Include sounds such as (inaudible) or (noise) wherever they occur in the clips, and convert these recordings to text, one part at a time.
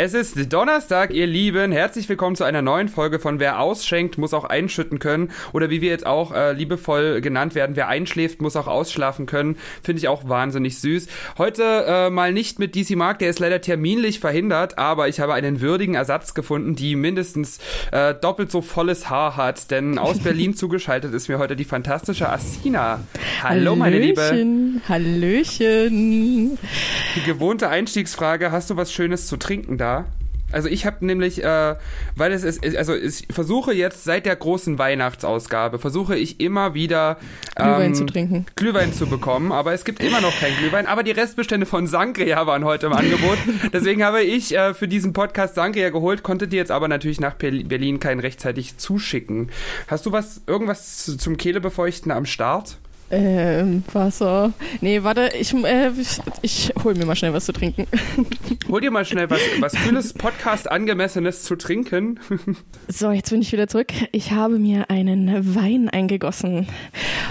Es ist Donnerstag, ihr Lieben. Herzlich willkommen zu einer neuen Folge von Wer ausschenkt, muss auch einschütten können. Oder wie wir jetzt auch äh, liebevoll genannt werden, wer einschläft, muss auch ausschlafen können. Finde ich auch wahnsinnig süß. Heute äh, mal nicht mit DC Mark, der ist leider terminlich verhindert, aber ich habe einen würdigen Ersatz gefunden, die mindestens äh, doppelt so volles Haar hat. Denn aus Berlin (laughs) zugeschaltet ist mir heute die fantastische Asina. Hallo, Hallöchen. meine Liebe. Hallöchen. Die gewohnte Einstiegsfrage, hast du was Schönes zu trinken da? Also ich habe nämlich, äh, weil es ist, also ich versuche jetzt seit der großen Weihnachtsausgabe, versuche ich immer wieder ähm, Glühwein zu trinken. Glühwein zu bekommen, aber es gibt immer noch kein Glühwein, aber die Restbestände von Sangria waren heute im Angebot. (laughs) Deswegen habe ich äh, für diesen Podcast Sangria geholt, konnte dir jetzt aber natürlich nach Berlin keinen rechtzeitig zuschicken. Hast du was, irgendwas zum Kehlebefeuchten am Start? Ähm, Wasser. Nee, warte, ich, äh, ich hol mir mal schnell was zu trinken. (laughs) Hol dir mal schnell was, was Kühles, Podcast-angemessenes zu trinken. So, jetzt bin ich wieder zurück. Ich habe mir einen Wein eingegossen.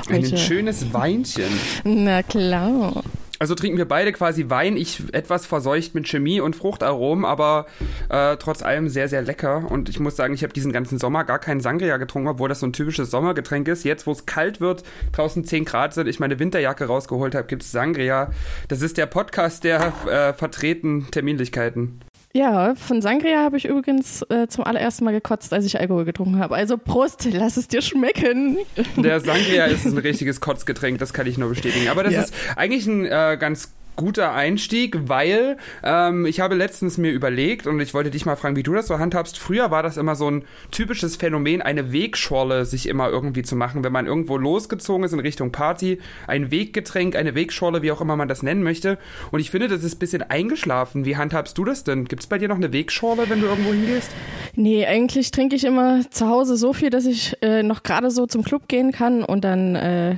Heute. Ein schönes Weinchen. Na klar. Also trinken wir beide quasi Wein. Ich etwas verseucht mit Chemie und Fruchtaromen, aber äh, trotz allem sehr, sehr lecker. Und ich muss sagen, ich habe diesen ganzen Sommer gar keinen Sangria getrunken, obwohl das so ein typisches Sommergetränk ist. Jetzt, wo es kalt wird, draußen 10 Grad sind, ich meine Winterjacke rausgeholt habe, gibt es Sangria. Das ist der Podcast der äh, vertreten Terminlichkeiten. Ja, von Sangria habe ich übrigens äh, zum allerersten Mal gekotzt, als ich Alkohol getrunken habe. Also Prost, lass es dir schmecken. Der Sangria ist ein richtiges Kotzgetränk, das kann ich nur bestätigen. Aber das Ja. ist eigentlich ein äh, ganz guter Einstieg, weil ähm, ich habe letztens mir überlegt und ich wollte dich mal fragen, wie du das so handhabst. Früher war das immer so ein typisches Phänomen, eine Wegschorle sich immer irgendwie zu machen, wenn man irgendwo losgezogen ist in Richtung Party, ein Weggetränk, eine Wegschorle, wie auch immer man das nennen möchte. Und ich finde, das ist ein bisschen eingeschlafen. Wie handhabst du das denn? Gibt es bei dir noch eine Wegschorle, wenn du irgendwo hingehst? Nee, eigentlich trinke ich immer zu Hause so viel, dass ich äh, noch gerade so zum Club gehen kann und dann, äh,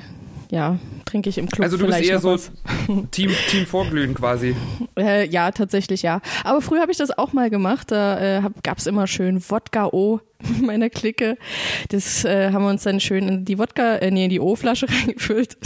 ja, trinke ich im Club Also du bist eher so was. (laughs) Team, Team Vorglühen quasi. Äh, ja, tatsächlich ja. Aber früher habe ich das auch mal gemacht. Da äh, gab es immer schön Wodka O in meiner Clique. Das äh, haben wir uns dann schön in die Wodka, äh, nee, in die O-Flasche (laughs) reingefüllt.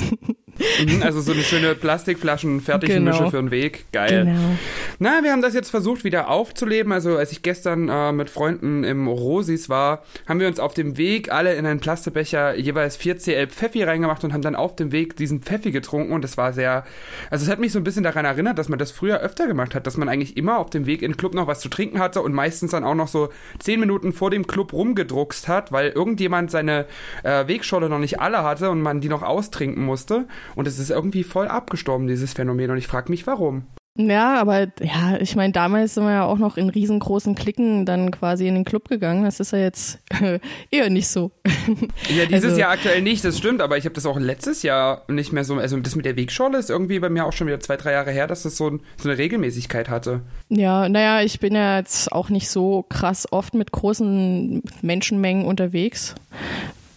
Mhm, also so eine schöne Plastikflaschen, fertige Genau. Mische für den Weg. Geil. Genau. Na, wir haben das jetzt versucht wieder aufzuleben. Also als ich gestern äh, mit Freunden im Rosis war, haben wir uns auf dem Weg alle in einen Plastikbecher jeweils 4 CL Pfeffi reingemacht und haben dann auf dem Weg diesen Pfeffi getrunken und das war sehr, also es hat mich so ein bisschen daran erinnert, dass man das früher öfter gemacht hat, dass man eigentlich immer auf dem Weg in den Club noch was zu trinken hatte und meistens dann auch noch so 10 Minuten vor dem Club rumgedruckst hat, weil irgendjemand seine äh, Wegscholle noch nicht alle hatte und man die noch austrinken musste und es ist irgendwie voll abgestorben, dieses Phänomen und ich frage mich, warum. Ja, aber ja, ich meine, damals sind wir ja auch noch in riesengroßen Klicken dann quasi in den Club gegangen. Das ist ja jetzt (laughs) eher nicht so. Ja, dieses Also- Jahr aktuell nicht, das stimmt, aber ich habe das auch letztes Jahr nicht mehr so, also das mit der Wegscholle ist irgendwie bei mir auch schon wieder zwei, drei Jahre her, dass das so, ein, so eine Regelmäßigkeit hatte. Ja, naja, ich bin ja jetzt auch nicht so krass oft mit großen Menschenmengen unterwegs.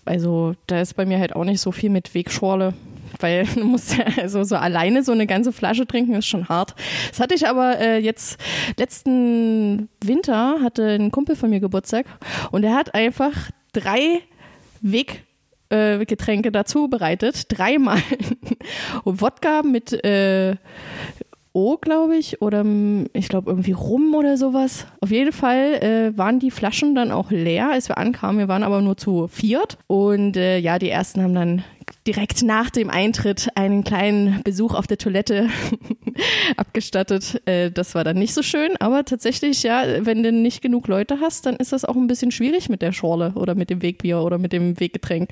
Also da ist bei mir halt auch nicht so viel mit Wegschorle. Weil (laughs) du musst ja also so alleine so eine ganze Flasche trinken, ist schon hart. Das hatte ich aber äh, jetzt letzten Winter hatte ein Kumpel von mir Geburtstag und er hat einfach drei Weg äh, Getränke dazu bereitet, dreimal (laughs) Wodka mit äh, O, glaube ich, oder ich glaube irgendwie Rum oder sowas. Auf jeden Fall äh, waren die Flaschen dann auch leer, als wir ankamen. Wir waren aber nur zu viert. Und äh, ja, die ersten haben dann direkt nach dem Eintritt einen kleinen Besuch auf der Toilette (laughs) abgestattet. Äh, das war dann nicht so schön, aber tatsächlich, ja, wenn du nicht genug Leute hast, dann ist das auch ein bisschen schwierig mit der Schorle oder mit dem Wegbier oder mit dem Weggetränk.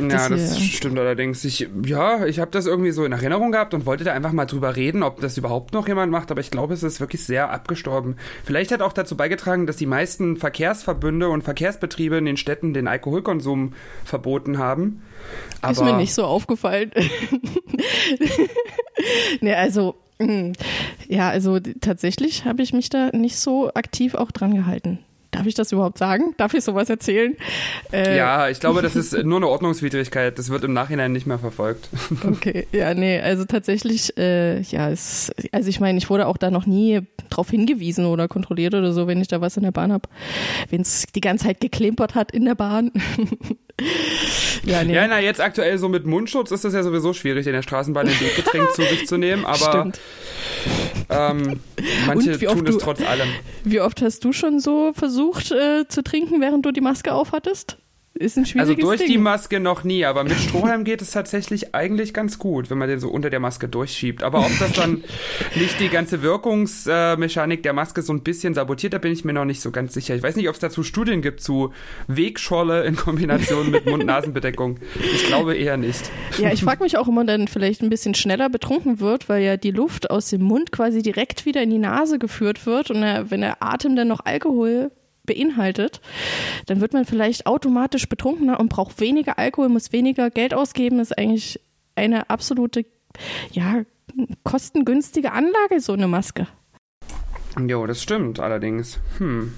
Ja, Das das, stimmt allerdings. Ich, ja, ich habe das irgendwie so in Erinnerung gehabt und wollte da einfach mal drüber reden, ob das überhaupt noch jemand macht, aber ich glaube, es ist wirklich sehr abgestorben. Vielleicht hat auch dazu beigetragen, dass die meisten Verkehrsverbünde und Verkehrsbetriebe in den Städten den Alkoholkonsum verboten haben. Aber Ist mir nicht so aufgefallen. (laughs) nee, also, mh, ja, also tatsächlich habe ich mich da nicht so aktiv auch dran gehalten. Darf ich das überhaupt sagen? Darf ich sowas erzählen? Äh, Ja, ich glaube, das ist nur eine Ordnungswidrigkeit. Das wird im Nachhinein nicht mehr verfolgt. (laughs) Okay, ja, nee, also tatsächlich, äh, ja, es, also ich meine, ich wurde auch da noch nie drauf hingewiesen oder kontrolliert oder so, wenn ich da was in der Bahn habe. Wenn es die ganze Zeit geklimpert hat in der Bahn. (laughs) Ja, nee. ja, na, jetzt aktuell so mit Mundschutz ist das ja sowieso schwierig, in der Straßenbahn ein Weggetränk zu sich zu nehmen, aber ähm, manche tun es trotz allem. Wie oft hast du schon so versucht äh, zu trinken, während du die Maske aufhattest? Ist ein schwieriges Also durch Ding. die Maske noch nie, aber mit Strohhalm geht es tatsächlich eigentlich ganz gut, wenn man den so unter der Maske durchschiebt. Aber ob das dann (laughs) nicht die ganze Wirkungsmechanik der Maske so ein bisschen sabotiert, da bin ich mir noch nicht so ganz sicher. Ich weiß nicht, ob es dazu Studien gibt zu Wegscholle in Kombination mit (laughs) Mund-Nasen-Bedeckung. Ich glaube eher nicht. Ja, ich frage mich auch immer, dann vielleicht ein bisschen schneller betrunken wird, weil ja die Luft aus dem Mund quasi direkt wieder in die Nase geführt wird und wenn der Atem dann noch Alkohol beinhaltet, dann wird man vielleicht automatisch betrunkener und braucht weniger Alkohol, muss weniger Geld ausgeben. Das ist eigentlich eine absolute, ja, kostengünstige Anlage, so eine Maske. Jo, das stimmt allerdings. Hm.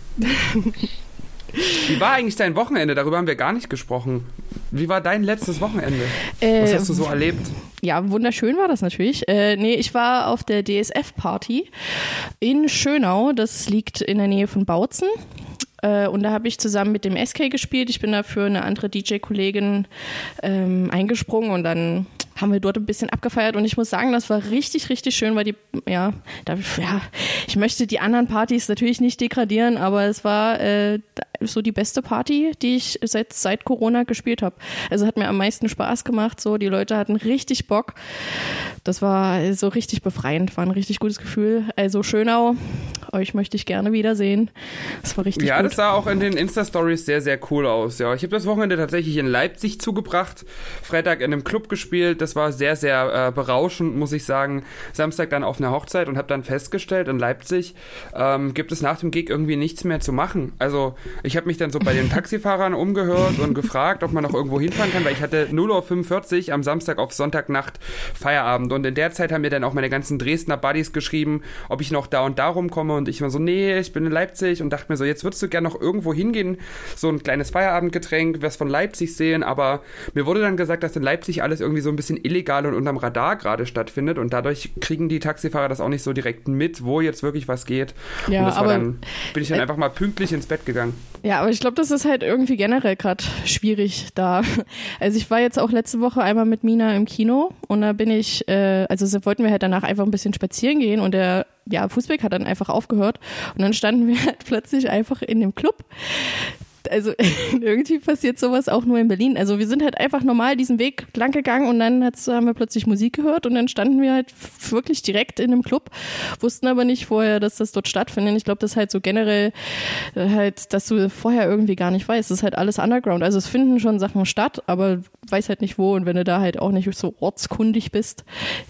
Wie war eigentlich dein Wochenende? Darüber haben wir gar nicht gesprochen. Wie war dein letztes Wochenende? Äh, Was hast du so erlebt? Ja, wunderschön war das natürlich. Äh, nee, ich war auf der DSF-Party in Schönau. Das liegt in der Nähe von Bautzen. Äh, und da habe ich zusammen mit dem SK gespielt. Ich bin da für eine andere DJ-Kollegin ähm, eingesprungen und dann haben wir dort ein bisschen abgefeiert und ich muss sagen, das war richtig, richtig schön, weil die, ja, da, ja, ich möchte die anderen Partys natürlich nicht degradieren, aber es war äh, so die beste Party, die ich seit, seit Corona gespielt habe. Also hat mir am meisten Spaß gemacht, so die Leute hatten richtig Bock. Das war so richtig befreiend, war ein richtig gutes Gefühl. Also Schönau, euch möchte ich gerne wiedersehen. Das war richtig Ja, gut. das sah auch in den Insta-Stories sehr, sehr cool aus. Ja, ich habe das Wochenende tatsächlich in Leipzig zugebracht, Freitag in einem Club gespielt. Das war sehr, sehr äh, berauschend, muss ich sagen. Samstag dann auf einer Hochzeit und habe dann festgestellt, in Leipzig ähm, gibt es nach dem Gig irgendwie nichts mehr zu machen. Also ich habe mich dann so bei den Taxifahrern umgehört und gefragt, ob man noch irgendwo hinfahren kann, weil ich hatte 0.45 Uhr am Samstag auf Sonntagnacht Feierabend. Und in der Zeit haben mir dann auch meine ganzen Dresdner Buddies geschrieben, ob ich noch da und da rumkomme. Und ich war so, nee, ich bin in Leipzig und dachte mir so, jetzt würdest du gerne noch irgendwo hingehen, so ein kleines Feierabendgetränk, was von Leipzig sehen. Aber mir wurde dann gesagt, dass in Leipzig alles irgendwie so ein bisschen illegal und unterm Radar gerade stattfindet. Und dadurch kriegen die Taxifahrer das auch nicht so direkt mit, wo jetzt wirklich was geht. Ja, und das aber, war dann, bin ich dann äh, einfach mal pünktlich ins Bett gegangen. Ja, aber ich glaube, das ist halt irgendwie generell gerade schwierig da. Also ich war jetzt auch letzte Woche einmal mit Mina im Kino und da bin ich, äh, also wollten wir halt danach einfach ein bisschen spazieren gehen und der ja, Fußweg hat dann einfach aufgehört und dann standen wir (laughs) halt plötzlich einfach in dem Club also (laughs) irgendwie passiert sowas auch nur in Berlin. Also wir sind halt einfach normal diesen Weg lang gegangen und dann haben wir plötzlich Musik gehört und dann standen wir halt wirklich direkt in einem Club, wussten aber nicht vorher, dass das dort stattfindet. Ich glaube, das ist halt so generell äh, halt, dass du vorher irgendwie gar nicht weißt. Das ist halt alles Underground. Also es finden schon Sachen statt, aber weiß halt nicht wo und wenn du da halt auch nicht so ortskundig bist.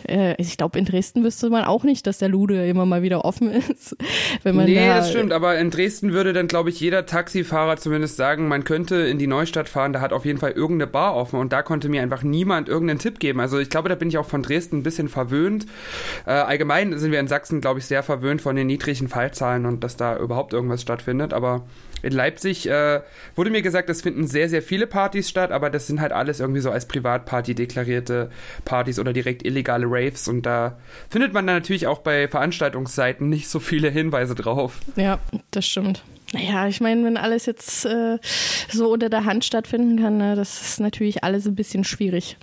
Äh, ich glaube, in Dresden wüsste man auch nicht, dass der Lude immer mal wieder offen (laughs) ist. Wenn man nee, da, das stimmt, aber in Dresden würde dann, glaube ich, jeder Taxifahrer zumindest zumindest sagen, man könnte in die Neustadt fahren, da hat auf jeden Fall irgendeine Bar offen und da konnte mir einfach niemand irgendeinen Tipp geben. Also ich glaube, da bin ich auch von Dresden ein bisschen verwöhnt. Äh, allgemein sind wir in Sachsen, glaube ich, sehr verwöhnt von den niedrigen Fallzahlen und dass da überhaupt irgendwas stattfindet. Aber in Leipzig äh, wurde mir gesagt, es finden sehr, sehr viele Partys statt, aber das sind halt alles irgendwie so als Privatparty deklarierte Partys oder direkt illegale Raves und da findet man dann natürlich auch bei Veranstaltungsseiten nicht so viele Hinweise drauf. Ja, das stimmt. Naja, ich meine, wenn alles jetzt äh, so unter der Hand stattfinden kann, ne, das ist natürlich alles ein bisschen schwierig.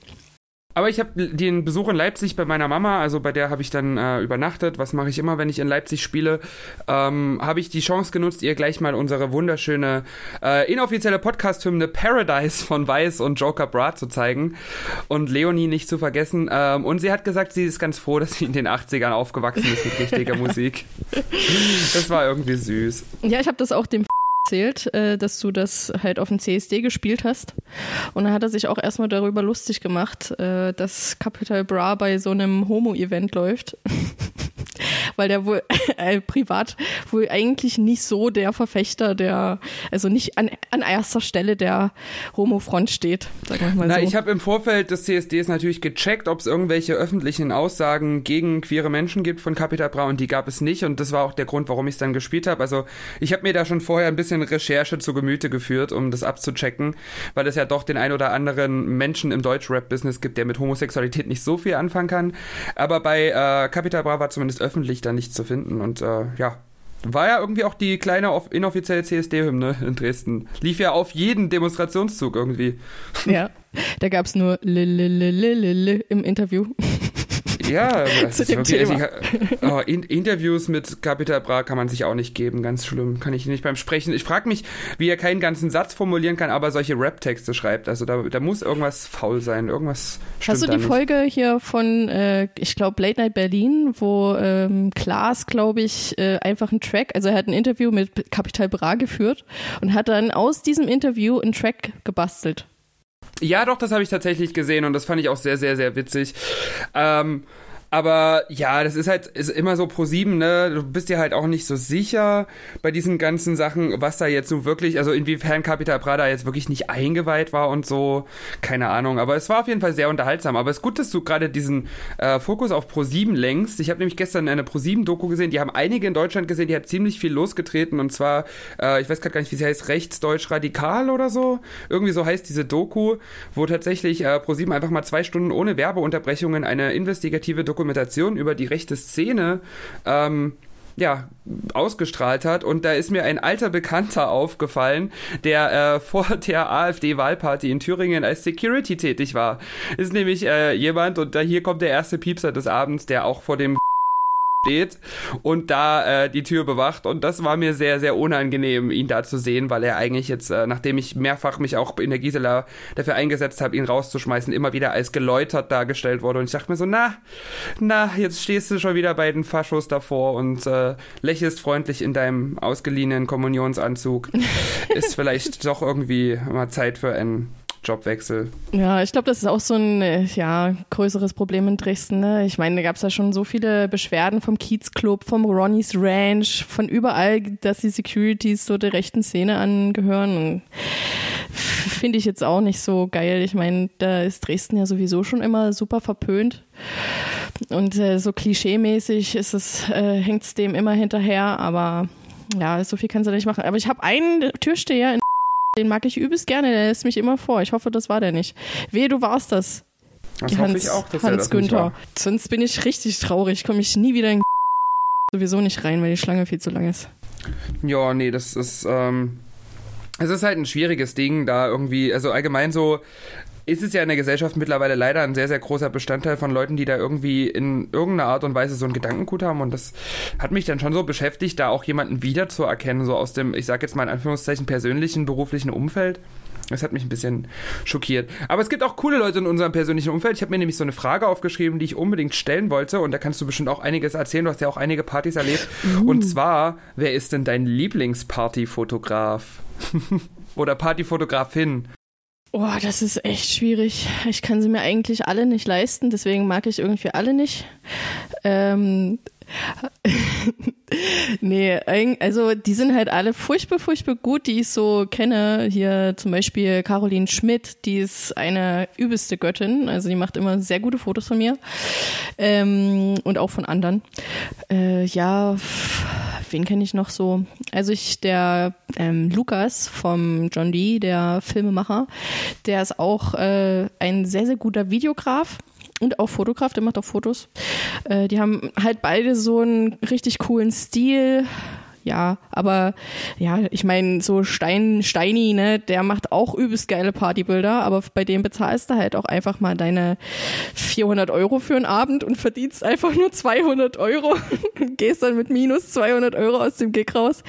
Aber ich habe den Besuch in Leipzig bei meiner Mama, also bei der habe ich dann äh, übernachtet. Was mache ich immer, wenn ich in Leipzig spiele? Ähm, habe ich die Chance genutzt, ihr gleich mal unsere wunderschöne äh, inoffizielle Podcast-Hymne Paradise von Weiß und Joker Brat zu zeigen und Leonie nicht zu vergessen. Ähm, und sie hat gesagt, sie ist ganz froh, dass sie in den 80ern aufgewachsen ist mit richtiger (laughs) Musik. Das war irgendwie süß. Ja, ich habe das auch dem erzählt, äh, dass du das halt auf dem CSD gespielt hast. Und dann hat er sich auch erstmal darüber lustig gemacht, äh, dass Capital Bra bei so einem Homo-Event läuft. (laughs) weil der wohl (laughs) äh, privat wohl eigentlich nicht so der Verfechter der, also nicht an, an erster Stelle der Homo-Front steht, sag ich mal Na, so. ich habe im Vorfeld des CSDs natürlich gecheckt, ob es irgendwelche öffentlichen Aussagen gegen queere Menschen gibt von Capital Bra und die gab es nicht und das war auch der Grund, warum ich es dann gespielt habe. Also ich habe mir da schon vorher ein bisschen Recherche zu Gemüte geführt, um das abzuchecken, weil es ja doch den ein oder anderen Menschen im Deutsch-Rap-Business gibt, der mit Homosexualität nicht so viel anfangen kann. Aber bei äh, Capital Bra war zumindest öffentlich da nichts zu finden und äh, ja, War ja irgendwie auch die kleine inoffizielle CSD-Hymne in Dresden. Lief ja auf jeden Demonstrationszug irgendwie. Ja, da gab es nur Lililililil im Interview. (laughs) Ja, zu dem wirklich, Thema. Also, oh, in, Interviews mit Capital Bra kann man sich auch nicht geben, ganz schlimm. Kann ich nicht beim Sprechen. Ich frage mich, wie er keinen ganzen Satz formulieren kann, aber solche Rap-Texte schreibt. Also da, da muss irgendwas faul sein, irgendwas Hast du die. Folge hier von, äh, ich glaube, Late Night Berlin, wo ähm, Klaas, glaube ich, äh, einfach einen Track, also er hat ein Interview mit Capital Bra geführt und hat dann aus diesem Interview einen Track gebastelt. Ja, doch, das habe ich tatsächlich gesehen und das fand ich auch sehr, sehr, sehr witzig. Ähm, aber ja, das ist halt ist immer so pro sieben, ne? Du bist dir halt auch nicht so sicher bei diesen ganzen Sachen, was da jetzt so wirklich, also inwiefern Capital Prada jetzt wirklich nicht eingeweiht war und so. Keine Ahnung. Aber es war auf jeden Fall sehr unterhaltsam. Aber es ist gut, dass du gerade diesen äh, Fokus auf Pro 7 lenkst. Ich habe nämlich gestern eine Pro 7 Doku gesehen, die haben einige in Deutschland gesehen, die hat ziemlich viel losgetreten und zwar, äh, ich weiß gerade gar nicht, wie sie heißt, rechtsdeutsch radikal oder so. Irgendwie so heißt diese Doku, wo tatsächlich äh, Pro 7 einfach mal zwei Stunden ohne Werbeunterbrechungen eine investigative Doku Dokumentation über die rechte Szene ähm, ja, ausgestrahlt hat. Und da ist mir ein alter Bekannter aufgefallen, der äh, (laughs) vor der AfD-Wahlparty in Thüringen als Security tätig war. Ist nämlich äh, jemand, und da hier kommt der erste Piepser des Abends, der auch vor dem steht und da äh, die Tür bewacht. Und das war mir sehr, sehr unangenehm, ihn da zu sehen, weil er eigentlich jetzt, äh, nachdem ich mehrfach mich auch in der Gisela dafür eingesetzt habe, ihn rauszuschmeißen, immer wieder als geläutert dargestellt wurde. Und ich dachte mir so, na, na, jetzt stehst du schon wieder bei den Faschos davor und äh, lächelst freundlich in deinem ausgeliehenen Kommunionsanzug. (laughs) Ist vielleicht doch irgendwie mal Zeit für einen Jobwechsel. Ja, ich glaube, das ist auch so ein äh, ja, größeres Problem in Dresden. Ne? Ich meine, da gab es ja schon so viele Beschwerden vom Kiezclub, vom Ronnie's Ranch, von überall, dass die Securities so der rechten Szene angehören. Finde ich jetzt auch nicht so geil. Ich meine, da ist Dresden ja sowieso schon immer super verpönt. Und äh, so klischeemäßig ist es, äh, hängt es dem immer hinterher, aber ja, so viel kannst du nicht machen. Aber ich habe einen Türsteher in den mag ich übelst gerne, der lässt mich immer vor. Ich hoffe, das war der nicht. Wehe, du warst das. Das Hans, hoffe ich auch, dass Hans das Günther. Sonst bin ich richtig traurig. Komme ich nie wieder in sowieso nicht rein, weil die Schlange viel zu lang ist. Ja, nee, das ist, ähm, es ist halt ein schwieriges Ding, da irgendwie, also allgemein so, ist es ja in der Gesellschaft mittlerweile leider ein sehr, sehr großer Bestandteil von Leuten, die da irgendwie in irgendeiner Art und Weise so ein Gedankengut haben. Und das hat mich dann schon so beschäftigt, da auch jemanden wiederzuerkennen, so aus dem, ich sag jetzt mal in Anführungszeichen, persönlichen, beruflichen Umfeld. Das hat mich ein bisschen schockiert. Aber es gibt auch coole Leute in unserem persönlichen Umfeld. Ich habe mir nämlich so eine Frage aufgeschrieben, die ich unbedingt stellen wollte. Und da kannst du bestimmt auch einiges erzählen. Du hast ja auch einige Partys erlebt. Uh. Und zwar, wer ist denn dein Lieblingspartyfotograf? (laughs) Oder Partyfotografin? Oh, das ist echt schwierig. Ich kann sie mir eigentlich alle nicht leisten, deswegen mag ich irgendwie alle nicht. Ähm, (laughs) nee, also die sind halt alle furchtbar, furchtbar gut, die ich so kenne. Hier zum Beispiel Caroline Schmidt, die ist eine übelste Göttin. Also die macht immer sehr gute Fotos von mir ähm, und auch von anderen. Äh, ja, wen kenne ich noch so? Also ich, der ähm, Lukas vom John Dee, der Filmemacher, der ist auch äh, ein sehr, sehr guter Videograf und auch Fotograf, der macht auch Fotos. Äh, die haben halt beide so einen richtig coolen Stil. Ja, aber ja, ich meine, so Stein, Steini, ne, der macht auch übelst geile Partybilder, aber bei dem bezahlst du halt auch einfach mal deine 400 Euro für einen Abend und verdienst einfach nur 200 Euro und (laughs) gehst dann mit minus 200 Euro aus dem Gig raus.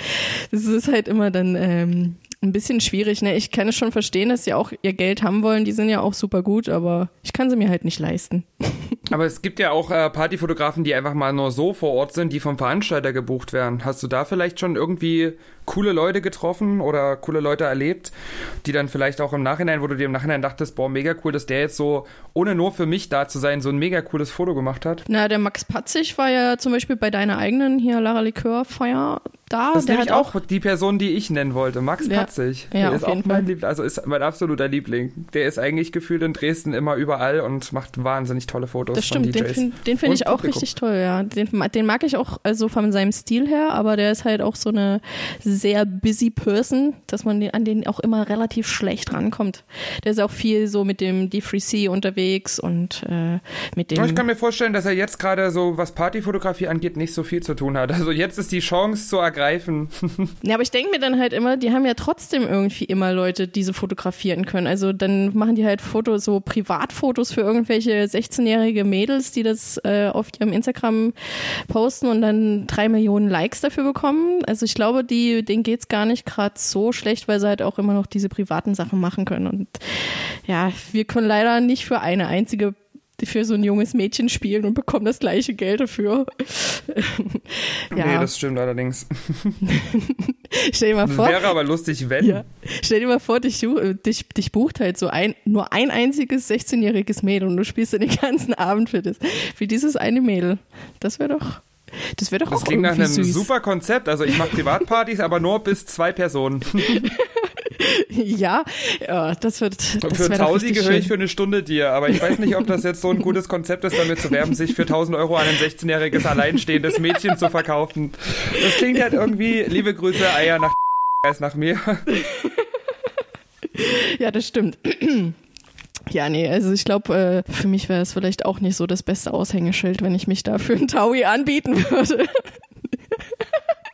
Das ist halt immer dann ähm, ein bisschen schwierig. Ne? Ich kann es schon verstehen, dass sie auch ihr Geld haben wollen. Die sind ja auch super gut, aber ich kann sie mir halt nicht leisten. (laughs) Aber es gibt ja auch äh, Partyfotografen, die einfach mal nur so vor Ort sind, die vom Veranstalter gebucht werden. Hast du da vielleicht schon irgendwie coole Leute getroffen oder coole Leute erlebt, die dann vielleicht auch im Nachhinein, wo du dir im Nachhinein dachtest, boah, mega cool, dass der jetzt so, ohne nur für mich da zu sein, so ein mega cooles Foto gemacht hat? Na, der Max Patzig war ja zum Beispiel bei deiner eigenen hier Lara Likör Feier da. Das ist nämlich auch, auch die Person, die ich nennen wollte, Max ja, Patzig. Ja, der ist auch mein Liebling, also ist mein absoluter Liebling. Der ist eigentlich gefühlt in Dresden immer überall und macht wahnsinnig tolle Fotos Das stimmt, von den DJs. finde den find Und ich auch Publikum. richtig toll, ja. Den, den mag ich auch also von seinem Stil her, aber der ist halt auch so eine sehr busy Person, dass man den, an den auch immer relativ schlecht rankommt. Der ist auch viel so mit dem D3C unterwegs und äh, mit dem. Ich kann mir vorstellen, dass er jetzt gerade so, was Partyfotografie angeht, nicht so viel zu tun hat. Also jetzt ist die Chance zu ergreifen. (laughs) Ja, aber ich denke mir dann halt immer, die haben ja trotzdem irgendwie immer Leute, die sie fotografieren können. Also dann machen die halt Fotos, so Privatfotos für irgendwelche 16-jährige Mädels, die das äh, auf ihrem Instagram posten und dann drei Millionen Likes dafür bekommen. Also ich glaube, die, denen geht's gar nicht gerade so schlecht, weil sie halt auch immer noch diese privaten Sachen machen können. Und ja, wir können leider nicht für eine einzige für so ein junges Mädchen spielen und bekommen das gleiche Geld dafür. (laughs) ja, Nee, das stimmt allerdings. (laughs) stell dir mal vor. Wäre aber lustig, wenn. Ja. Stell dir mal vor, dich, ju- dich, dich bucht halt so ein, nur ein einziges 16-jähriges Mädel und du spielst dann den ganzen Abend für das, für dieses eine Mädel. Das wäre doch, das wäre doch Das auch klingt nach einem süß. super Konzept. Also ich mache Privatpartys, aber nur bis zwei Personen. (laughs) (laughs) Ja, ja, das wird, das für Tausi gehöre ich für eine Stunde dir, aber ich weiß nicht, ob das jetzt so ein gutes Konzept ist, damit zu werben, sich für 1000 Euro an ein 16-jähriges alleinstehendes Mädchen zu verkaufen. Das klingt halt irgendwie, liebe Grüße, Eier nach (laughs) nach mir. (laughs) Ja, das stimmt. (clears throat) Ja, nee, also ich glaube, äh, für mich wäre es vielleicht auch nicht so das beste Aushängeschild, wenn ich mich da für einen Taui anbieten würde.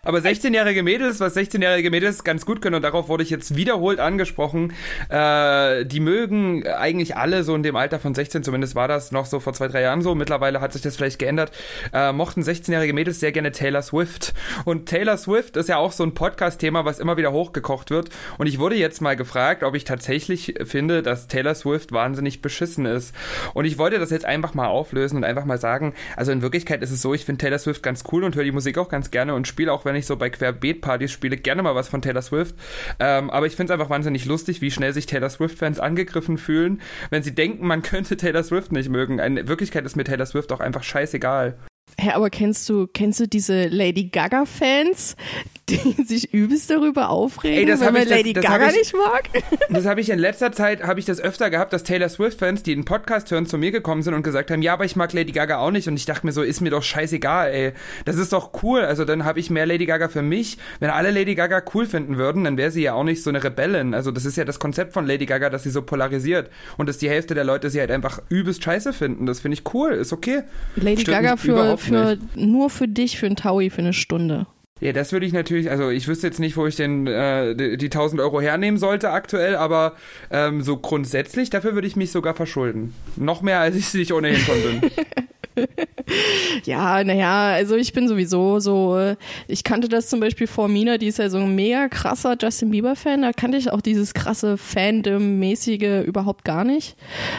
Aber 16-jährige Mädels, was 16-jährige Mädels ganz gut können, und darauf wurde ich jetzt wiederholt angesprochen, äh, die mögen eigentlich alle so in dem Alter von 16, zumindest war das noch so vor zwei, drei Jahren so, mittlerweile hat sich das vielleicht geändert, äh, mochten 16-jährige Mädels sehr gerne Taylor Swift. Und Taylor Swift ist ja auch so ein Podcast-Thema, was immer wieder hochgekocht wird. Und ich wurde jetzt mal gefragt, ob ich tatsächlich finde, dass Taylor Swift wahnsinnig beschissen ist. Und ich wollte das jetzt einfach mal auflösen und einfach mal sagen, also in Wirklichkeit ist es so, ich finde Taylor Swift ganz cool und höre die Musik auch ganz gerne und spiele auch, wenn ich so bei Querbeet-Partys spiele, gerne mal was von Taylor Swift. Ähm, aber ich finde es einfach wahnsinnig lustig, wie schnell sich Taylor Swift-Fans angegriffen fühlen, wenn sie denken, man könnte Taylor Swift nicht mögen. In Wirklichkeit ist mir Taylor Swift auch einfach scheißegal. Hä, aber kennst du, kennst du diese Lady Gaga-Fans, (laughs) die sich übelst darüber aufregen, Ey, das hab man ich- das- Lady das Gaga hab ich- nicht mag? (laughs) Das habe ich in letzter Zeit, habe ich das öfter gehabt, dass Taylor Swift-Fans, die den Podcast hören, zu mir gekommen sind und gesagt haben, ja, aber ich mag Lady Gaga auch nicht. Und ich dachte mir so, ist mir doch scheißegal, ey. Das ist doch cool. Also dann habe ich mehr Lady Gaga für mich. Wenn alle Lady Gaga cool finden würden, dann wäre sie ja auch nicht so eine Rebellin. Also das ist ja das Konzept von Lady Gaga, dass sie so polarisiert. Und dass die Hälfte der Leute sie halt einfach übelst scheiße finden. Das finde ich cool, ist okay. Lady Stört Gaga für, für nur für dich, für einen Taui, für eine Stunde. Ja, das würde ich natürlich, also ich wüsste jetzt nicht, wo ich den, äh, die, die 1000 Euro hernehmen sollte aktuell, aber ähm, so grundsätzlich, dafür würde ich mich sogar verschulden. Noch mehr, als ich es nicht ohnehin schon bin. (laughs) (laughs) Ja, naja, also ich bin sowieso so, ich kannte das zum Beispiel vor Mina, die ist ja so ein mega krasser Justin Bieber-Fan, da kannte ich auch dieses krasse Fandom-mäßige überhaupt gar nicht.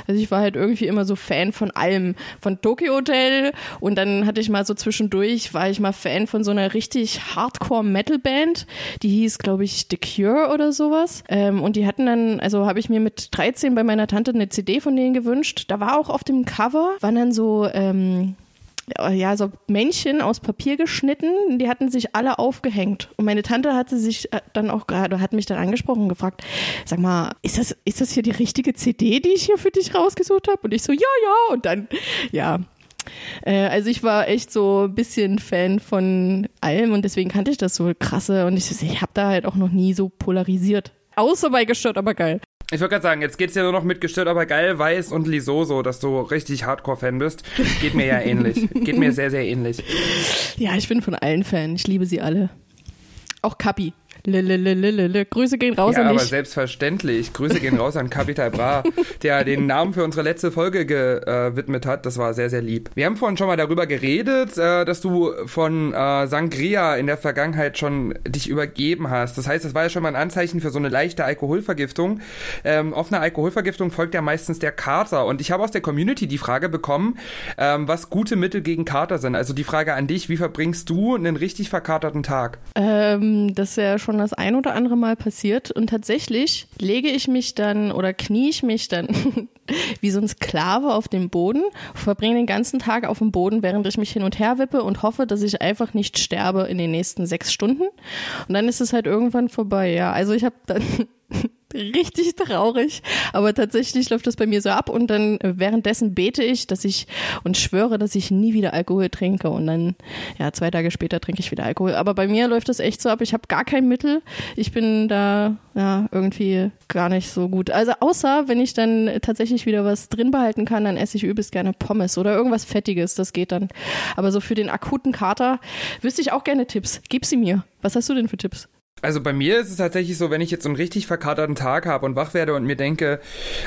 Also ich war halt irgendwie immer so Fan von allem, von Tokyo Hotel und dann hatte ich mal so zwischendurch, war ich mal Fan von so einer richtig Hardcore-Metal-Band, die hieß, glaube ich, The Cure oder sowas. Ähm, und die hatten dann, also habe ich mir mit 13 bei meiner Tante eine CD von denen gewünscht. Da war auch auf dem Cover, waren dann so, ähm, ja, so Männchen aus Papier geschnitten, die hatten sich alle aufgehängt. Und meine Tante hatte sich äh, dann auch gerade, hat mich dann angesprochen und gefragt, sag mal, ist das, ist das hier die richtige CD, die ich hier für dich rausgesucht habe? Und ich so, ja, ja. Und dann, ja. Äh, Also ich war echt so ein bisschen Fan von allem und deswegen kannte ich das so krasse und ich, ich habe da halt auch noch nie so polarisiert. Außer bei gestört, aber geil. Ich würde gerade sagen, jetzt geht's ja nur noch mit gestört, aber geil, weiß und Lisoso, dass du richtig Hardcore-Fan bist. Geht mir ja ähnlich. Geht mir sehr, sehr ähnlich. Ja, ich bin von allen Fan. Ich liebe sie alle. Auch Kapi. Grüße gehen raus Ja, an aber dich. selbstverständlich. Grüße gehen raus an Capital Bra, (laughs) der den Namen für unsere letzte Folge gewidmet hat. Das war sehr, sehr lieb. Wir haben vorhin schon mal darüber geredet, äh, dass du von äh, Sangria in der Vergangenheit schon dich übergeben hast. Das heißt, das war ja schon mal ein Anzeichen für so eine leichte Alkoholvergiftung. Ähm, auf eine Alkoholvergiftung folgt ja meistens der Kater. Und ich habe aus der Community die Frage bekommen, ähm, was gute Mittel gegen Kater sind. Also die Frage an dich, wie verbringst du einen richtig verkaterten Tag? Ähm, das ist ja schon das ein oder andere Mal passiert. Und tatsächlich lege ich mich dann oder knie ich mich dann (laughs) wie so ein Sklave auf den Boden, verbringe den ganzen Tag auf dem Boden, während ich mich hin und her wippe und hoffe, dass ich einfach nicht sterbe in den nächsten sechs Stunden. Und dann ist es halt irgendwann vorbei, ja. Also ich habe dann (laughs) richtig traurig. Aber tatsächlich läuft das bei mir so ab und dann äh, währenddessen bete ich, dass ich und schwöre, dass ich nie wieder Alkohol trinke und dann, ja, zwei Tage später trinke ich wieder Alkohol. Aber bei mir läuft das echt so ab. Ich habe gar kein Mittel. Ich bin da, ja, irgendwie gar nicht so gut. Also außer, wenn ich dann tatsächlich wieder was drin behalten kann, dann esse ich übelst gerne Pommes oder irgendwas Fettiges. Das geht dann. Aber so für den akuten Kater wüsste ich auch gerne Tipps. Gib sie mir. Was hast du denn für Tipps? Also bei mir ist es tatsächlich so, wenn ich jetzt einen richtig verkaterten Tag habe und wach werde und mir denke,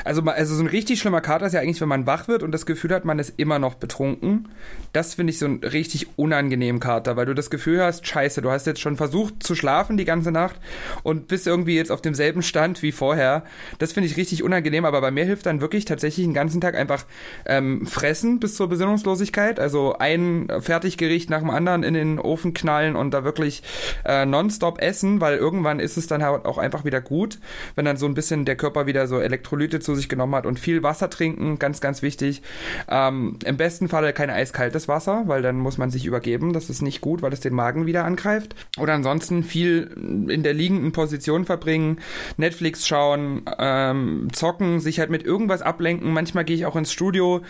also, also so ein richtig schlimmer Kater ist ja eigentlich, wenn man wach wird und das Gefühl hat, man ist immer noch betrunken. Das finde ich so ein richtig unangenehmen Kater, weil du das Gefühl hast, scheiße, du hast jetzt schon versucht zu schlafen die ganze Nacht und bist irgendwie jetzt auf demselben Stand wie vorher. Das finde ich richtig unangenehm, aber bei mir hilft dann wirklich tatsächlich den ganzen Tag einfach ähm, fressen bis zur Besinnungslosigkeit. Also ein Fertiggericht nach dem anderen in den Ofen knallen und da wirklich äh, nonstop essen, weil irgendwann ist es dann halt auch einfach wieder gut, wenn dann so ein bisschen der Körper wieder so Elektrolyte zu sich genommen hat und viel Wasser trinken, ganz, ganz wichtig. Ähm, Im besten Falle kein eiskaltes Wasser, weil dann muss man sich übergeben. Das ist nicht gut, weil es den Magen wieder angreift. Oder ansonsten viel in der liegenden Position verbringen, Netflix schauen, ähm, zocken, sich halt mit irgendwas ablenken. Manchmal gehe ich auch ins Studio,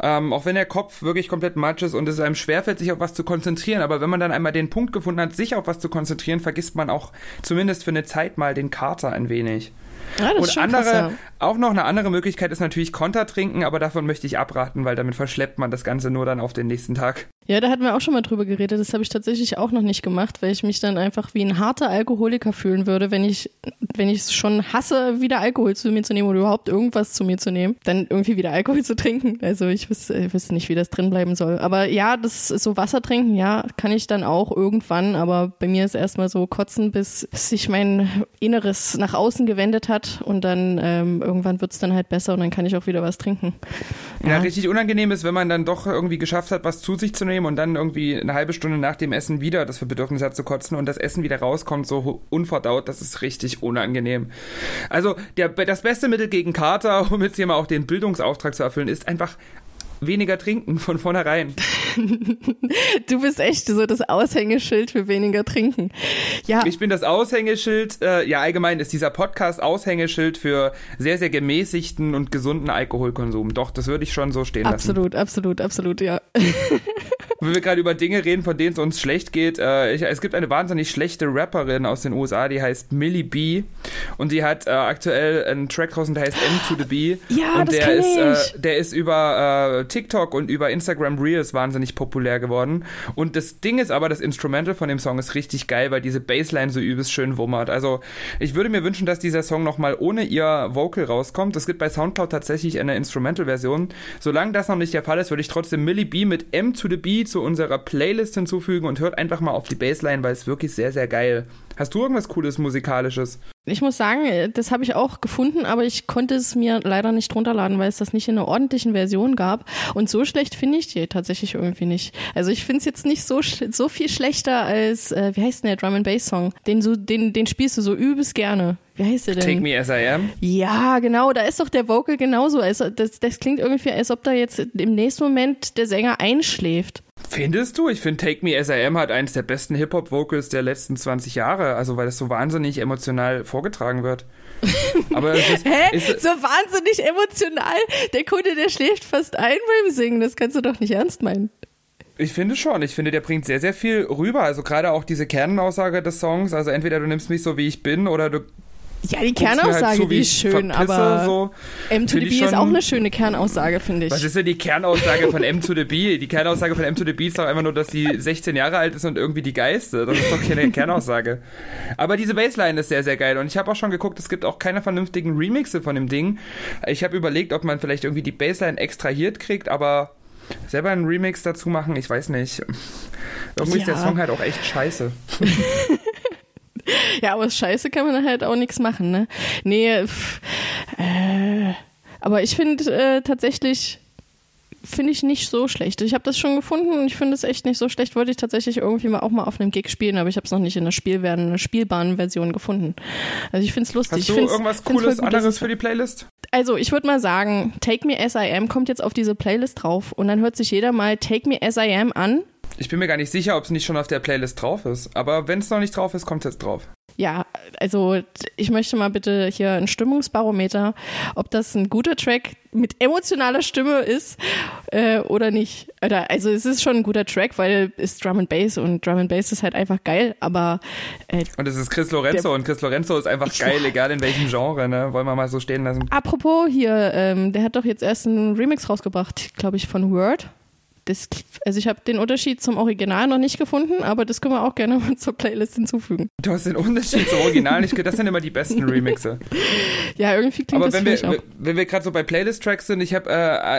ähm, auch wenn der Kopf wirklich komplett matsch ist und es einem schwerfällt, sich auf was zu konzentrieren. Aber wenn man dann einmal den Punkt gefunden hat, sich auf was zu konzentrieren, vergisst man auch zumindest für eine Zeit mal den Kater ein wenig. Ja, und andere, krass, ja. auch noch eine andere Möglichkeit ist natürlich Konter trinken, aber davon möchte ich abraten, weil damit verschleppt man das Ganze nur dann auf den nächsten Tag. Ja, da hatten wir auch schon mal drüber geredet. Das habe ich tatsächlich auch noch nicht gemacht, weil ich mich dann einfach wie ein harter Alkoholiker fühlen würde, wenn ich, wenn ich es schon hasse, wieder Alkohol zu mir zu nehmen oder überhaupt irgendwas zu mir zu nehmen, dann irgendwie wieder Alkohol zu trinken. Also ich wüsste, ich wüsste nicht, wie das drin bleiben soll. Aber ja, das ist so Wasser trinken, ja, kann ich dann auch irgendwann, aber bei mir ist erstmal so kotzen, bis sich mein Inneres nach außen gewendet hat und dann ähm, irgendwann wird es dann halt besser und dann kann ich auch wieder was trinken. Ja. ja, richtig unangenehm ist, wenn man dann doch irgendwie geschafft hat, was zu sich zu nehmen nehmen und dann irgendwie eine halbe Stunde nach dem Essen wieder das Bedürfnis hat zu kotzen und das Essen wieder rauskommt, so unverdaut, das ist richtig unangenehm. Also der, das beste Mittel gegen Kater, (laughs) um jetzt hier mal auch den Bildungsauftrag zu erfüllen, ist einfach weniger trinken von vornherein. (laughs) du bist echt so das Aushängeschild für weniger trinken. Ja. Ich bin das Aushängeschild, äh, ja allgemein ist dieser Podcast Aushängeschild für sehr, sehr gemäßigten und gesunden Alkoholkonsum. Doch, das würde ich schon so stehen absolut, lassen. Absolut, absolut, absolut, ja. (laughs) Wenn wir gerade über Dinge reden, von denen es uns schlecht geht, äh, ich, es gibt eine wahnsinnig schlechte Rapperin aus den USA, die heißt Millie B. Und die hat äh, aktuell einen Track draußen, der heißt M to the B. Ja, und das der ist. Äh, der ist über äh, TikTok und über Instagram Reels wahnsinnig populär geworden. Und das Ding ist aber, das Instrumental von dem Song ist richtig geil, weil diese Bassline so übelst schön wummert. Also ich würde mir wünschen, dass dieser Song nochmal ohne ihr Vocal rauskommt. Es gibt bei Soundcloud tatsächlich eine Instrumental-Version. Solange das noch nicht der Fall ist, würde ich trotzdem Millie B mit M to the B zu unserer Playlist hinzufügen und hört einfach mal auf die Bassline, weil es wirklich sehr, sehr geil. Hast du irgendwas Cooles Musikalisches? Ich muss sagen, das habe ich auch gefunden, aber ich konnte es mir leider nicht runterladen, weil es das nicht in einer ordentlichen Version gab. Und so schlecht finde ich die tatsächlich irgendwie nicht. Also ich finde es jetzt nicht so, so viel schlechter als, äh, wie heißt denn der Drum and Bass Song? Den, so, den, den spielst du so übelst gerne. Wie heißt der denn? Take Me As I Am? Ja, genau, da ist doch der Vocal genauso. Also das, das klingt irgendwie, als ob da jetzt im nächsten Moment der Sänger einschläft. Findest du? Ich finde Take Me As I Am hat eines der besten Hip-Hop-Vocals der letzten 20 Jahre, also weil es so wahnsinnig emotional vorgetragen wird. Aber es ist, (laughs) Hä? Ist, so wahnsinnig emotional? Der Kunde, der schläft fast ein beim Singen, das kannst du doch nicht ernst meinen. Ich finde schon. Ich finde, der bringt sehr, sehr viel rüber. Also gerade auch diese Kernaussage des Songs. Also entweder du nimmst mich so, wie ich bin, oder du ja, die Kernaussage, halt so, die ist schön, aber so. M to the B ist auch eine schöne Kernaussage, finde ich. Was ist denn die Kernaussage von M to the B? Die Kernaussage von M to the B ist doch einfach nur, dass sie 16 Jahre alt ist und irgendwie die Geiste. Das ist doch keine (laughs) Kernaussage. Aber diese Bassline ist sehr, sehr geil und ich habe auch schon geguckt, es gibt auch keine vernünftigen Remixe von dem Ding. Ich habe überlegt, ob man vielleicht irgendwie die Bassline extrahiert kriegt, aber selber einen Remix dazu machen, ich weiß nicht. Irgendwie ja. ist der Song halt auch echt scheiße. (laughs) (laughs) ja, aber scheiße kann man halt auch nichts machen, ne? Nee, pff, äh, aber ich finde äh, tatsächlich finde ich nicht so schlecht. Ich habe das schon gefunden und ich finde es echt nicht so schlecht. Wollte ich tatsächlich irgendwie mal auch mal auf einem Gig spielen, aber ich habe es noch nicht in der Spielbahn, einer spielbaren Version gefunden. Also ich finde es lustig. Hast du irgendwas Cooles anderes für die Playlist? Also ich würde mal sagen, Take Me As I Am kommt jetzt auf diese Playlist drauf und dann hört sich jeder mal Take Me As I Am an ich bin mir gar nicht sicher, ob es nicht schon auf der Playlist drauf ist. Aber wenn es noch nicht drauf ist, kommt es jetzt drauf. Ja, also ich möchte mal bitte hier ein Stimmungsbarometer, ob das ein guter Track mit emotionaler Stimme ist äh, oder nicht. Oder, also es ist schon ein guter Track, weil es Drum and Bass und Drum and Bass ist halt einfach geil, aber äh, Und es ist Chris Lorenzo und Chris Lorenzo ist einfach geil, (laughs) egal in welchem Genre, ne? Wollen wir mal so stehen lassen. Apropos hier, ähm, der hat doch jetzt erst einen Remix rausgebracht, glaube ich, von Word. Das, also ich habe den Unterschied zum Original noch nicht gefunden, aber das können wir auch gerne mal (laughs) zur Playlist hinzufügen. Du hast den Unterschied zum Original nicht Das sind immer die besten Remixe. (laughs) ja, irgendwie klingt aber das wenn wir, auch. wenn wir gerade so bei Playlist-Tracks sind, ich habe äh,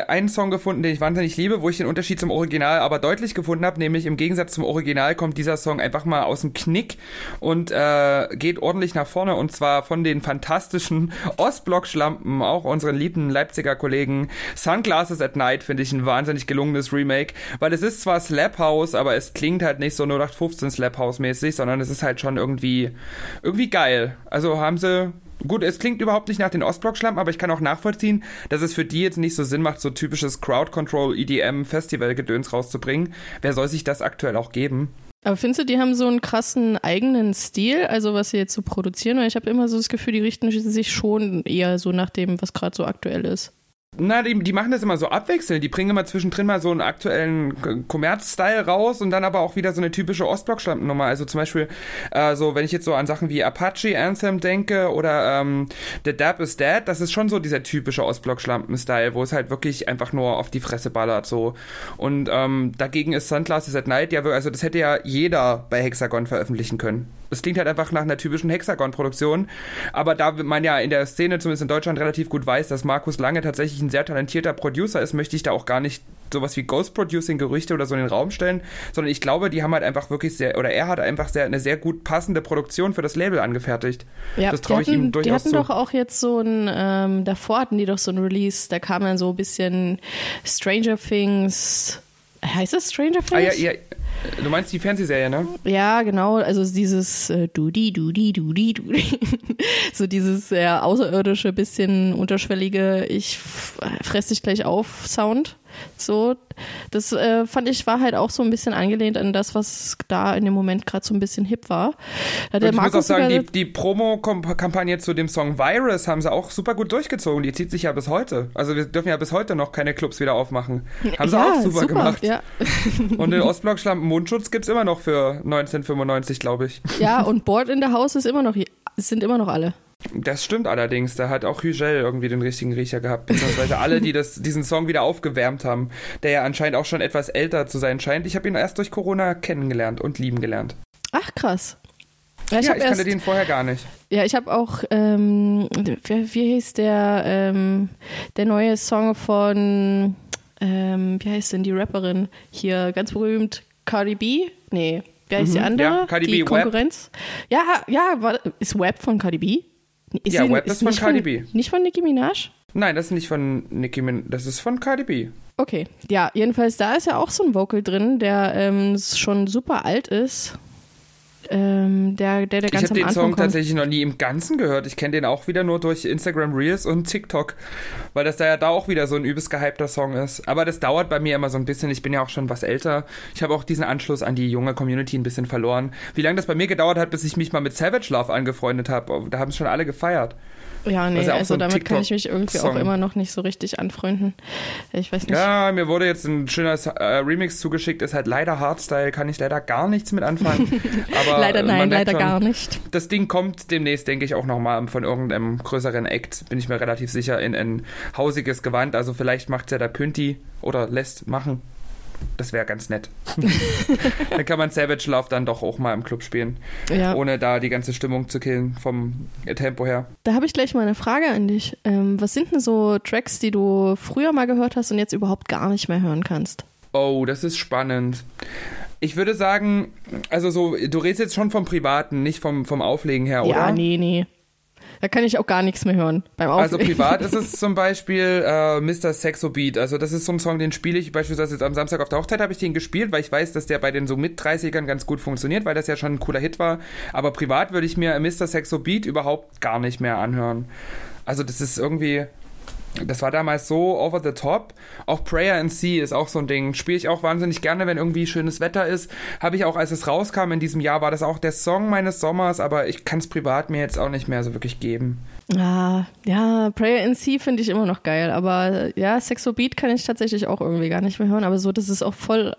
einen Song gefunden, den ich wahnsinnig liebe, wo ich den Unterschied zum Original aber deutlich gefunden habe, nämlich im Gegensatz zum Original kommt dieser Song einfach mal aus dem Knick und äh, geht ordentlich nach vorne und zwar von den fantastischen Ostblock-Schlampen, auch unseren lieben Leipziger Kollegen. Sunglasses at Night finde ich ein wahnsinnig gelungenes Remake Remake, weil es ist zwar Slap House, aber es klingt halt nicht so 0815 Slap House mäßig, sondern es ist halt schon irgendwie, irgendwie geil. Also haben sie Gut, es klingt überhaupt nicht nach den Ostblock-Schlampen, aber ich kann auch nachvollziehen, dass es für die jetzt nicht so Sinn macht, so typisches Crowd-Control, EDM, Festival-Gedöns rauszubringen. Wer soll sich das aktuell auch geben? Aber findest du, die haben so einen krassen eigenen Stil, also was sie jetzt so produzieren? Weil ich habe immer so das Gefühl, die richten sich schon eher so nach dem, was gerade so aktuell ist. Na, die, die machen das immer so abwechselnd. Die bringen immer zwischendrin mal so einen aktuellen Kommerz-Style raus und dann aber auch wieder so eine typische Ostblock-Schlampennummer. Also zum Beispiel, äh, so, wenn ich jetzt so an Sachen wie Apache Anthem denke oder ähm, The Dab is Dead, das ist schon so dieser typische Ostblock-Schlampen-Style, wo es halt wirklich einfach nur auf die Fresse ballert, so. Und ähm, dagegen ist Sunglasses at Night, ja, also das hätte ja jeder bei Hexagon veröffentlichen können. Es klingt halt einfach nach einer typischen Hexagon-Produktion. Aber da man ja in der Szene, zumindest in Deutschland, relativ gut weiß, dass Markus Lange tatsächlich ein sehr talentierter Producer ist, möchte ich da auch gar nicht sowas wie Ghost Producing Gerüchte oder so in den Raum stellen, sondern ich glaube, die haben halt einfach wirklich sehr, oder er hat einfach sehr, eine sehr gut passende Produktion für das Label angefertigt. Ja, das traue ich ihm durchaus Die hatten zu. doch auch jetzt so ein, ähm, davor hatten die doch so ein Release, da kam dann so ein bisschen Stranger Things, heißt das Stranger Things? Ah, ja, ja, Du meinst die Fernsehserie, ne? Ja, genau. Also dieses äh, Dudi, Dudi, Dudi, Dudi. (laughs) so dieses sehr außerirdische, bisschen unterschwellige, ich fress dich gleich auf Sound. So, das äh, fand ich war halt auch so ein bisschen angelehnt an das, was da in dem Moment gerade so ein bisschen hip war. Da ich Markus muss auch sagen, die, die Promo-Kampagne zu dem Song Virus haben sie auch super gut durchgezogen. Die zieht sich ja bis heute. Also wir dürfen ja bis heute noch keine Clubs wieder aufmachen. Haben sie ja, auch super, super gemacht. Ja. (laughs) und den Ostblock-Schlampen Mundschutz gibt es immer noch für 1995, glaube ich. Ja, und Board in the House ist immer noch, sind immer noch alle. Das stimmt allerdings. Da hat auch Hügel irgendwie den richtigen Riecher gehabt. Beziehungsweise alle, die das, diesen Song wieder aufgewärmt haben, der ja anscheinend auch schon etwas älter zu sein scheint. Ich habe ihn erst durch Corona kennengelernt und lieben gelernt. Ach, krass. Ja, ich, ja, ich erst, kannte den vorher gar nicht. Ja, ich habe auch, ähm, wie, wie hieß der, ähm, der neue Song von, ähm, wie heißt denn die Rapperin hier, ganz berühmt, Cardi B? Nee, wer ist mhm, die andere? Ja, Cardi die B Konkurrenz? Web. Ja, ja, ist Web von Cardi B? Ist ja, sie, Web ist, von Cardi B. Nicht von Nicki Minaj? Nein, das ist nicht von Nicki Minaj, das ist von Cardi B. Okay, ja, jedenfalls da ist ja auch so ein Vocal drin, der ähm, schon super alt ist ähm, der, der, der ganz Ich habe den Song kommt. tatsächlich noch nie im Ganzen gehört. Ich kenne den auch wieder nur durch Instagram Reels und TikTok, weil das da ja da auch wieder so ein übelst gehypter Song ist. Aber das dauert bei mir immer so ein bisschen. Ich bin ja auch schon was älter. Ich habe auch diesen Anschluss an die junge Community ein bisschen verloren. Wie lange das bei mir gedauert hat, bis ich mich mal mit Savage Love angefreundet habe, da haben es schon alle gefeiert. Ja, nee, ja also so damit kann ich mich irgendwie Song. auch immer noch nicht so richtig anfreunden. Ich weiß nicht. Ja, mir wurde jetzt ein schöner äh, Remix zugeschickt, ist halt leider Hardstyle, kann ich leider gar nichts mit anfangen. (laughs) Aber leider nein, leider schon, gar nicht. Das Ding kommt demnächst, denke ich, auch nochmal von irgendeinem größeren Act, bin ich mir relativ sicher, in ein hausiges Gewand. Also vielleicht macht es ja der Pünti oder lässt machen. Das wäre ganz nett. (laughs) dann kann man Savage Love dann doch auch mal im Club spielen, ja. ohne da die ganze Stimmung zu killen vom Tempo her. Da habe ich gleich mal eine Frage an dich. Ähm, was sind denn so Tracks, die du früher mal gehört hast und jetzt überhaupt gar nicht mehr hören kannst? Oh, das ist spannend. Ich würde sagen, also so, du redest jetzt schon vom Privaten, nicht vom, vom Auflegen her, oder? Ja, nee, nee. Da kann ich auch gar nichts mehr hören beim Auflegen. Also privat ist es (laughs) zum Beispiel äh, Mr. Sexo Beat. Also das ist so ein Song, den spiele ich beispielsweise jetzt am Samstag auf der Hochzeit habe ich den gespielt, weil ich weiß, dass der bei den so mit 30ern ganz gut funktioniert, weil das ja schon ein cooler Hit war. Aber privat würde ich mir Mr. Sexo Beat überhaupt gar nicht mehr anhören. Also das ist irgendwie, das war damals so over the top. Auch Prayer and Sea ist auch so ein Ding. Spiele ich auch wahnsinnig gerne, wenn irgendwie schönes Wetter ist. Habe ich auch, als es rauskam in diesem Jahr, war das auch der Song meines Sommers, aber ich kann es privat mir jetzt auch nicht mehr so wirklich geben. Ah, ja, Prayer in Sea finde ich immer noch geil, aber ja, Sexo Beat kann ich tatsächlich auch irgendwie gar nicht mehr hören, aber so, das ist auch voll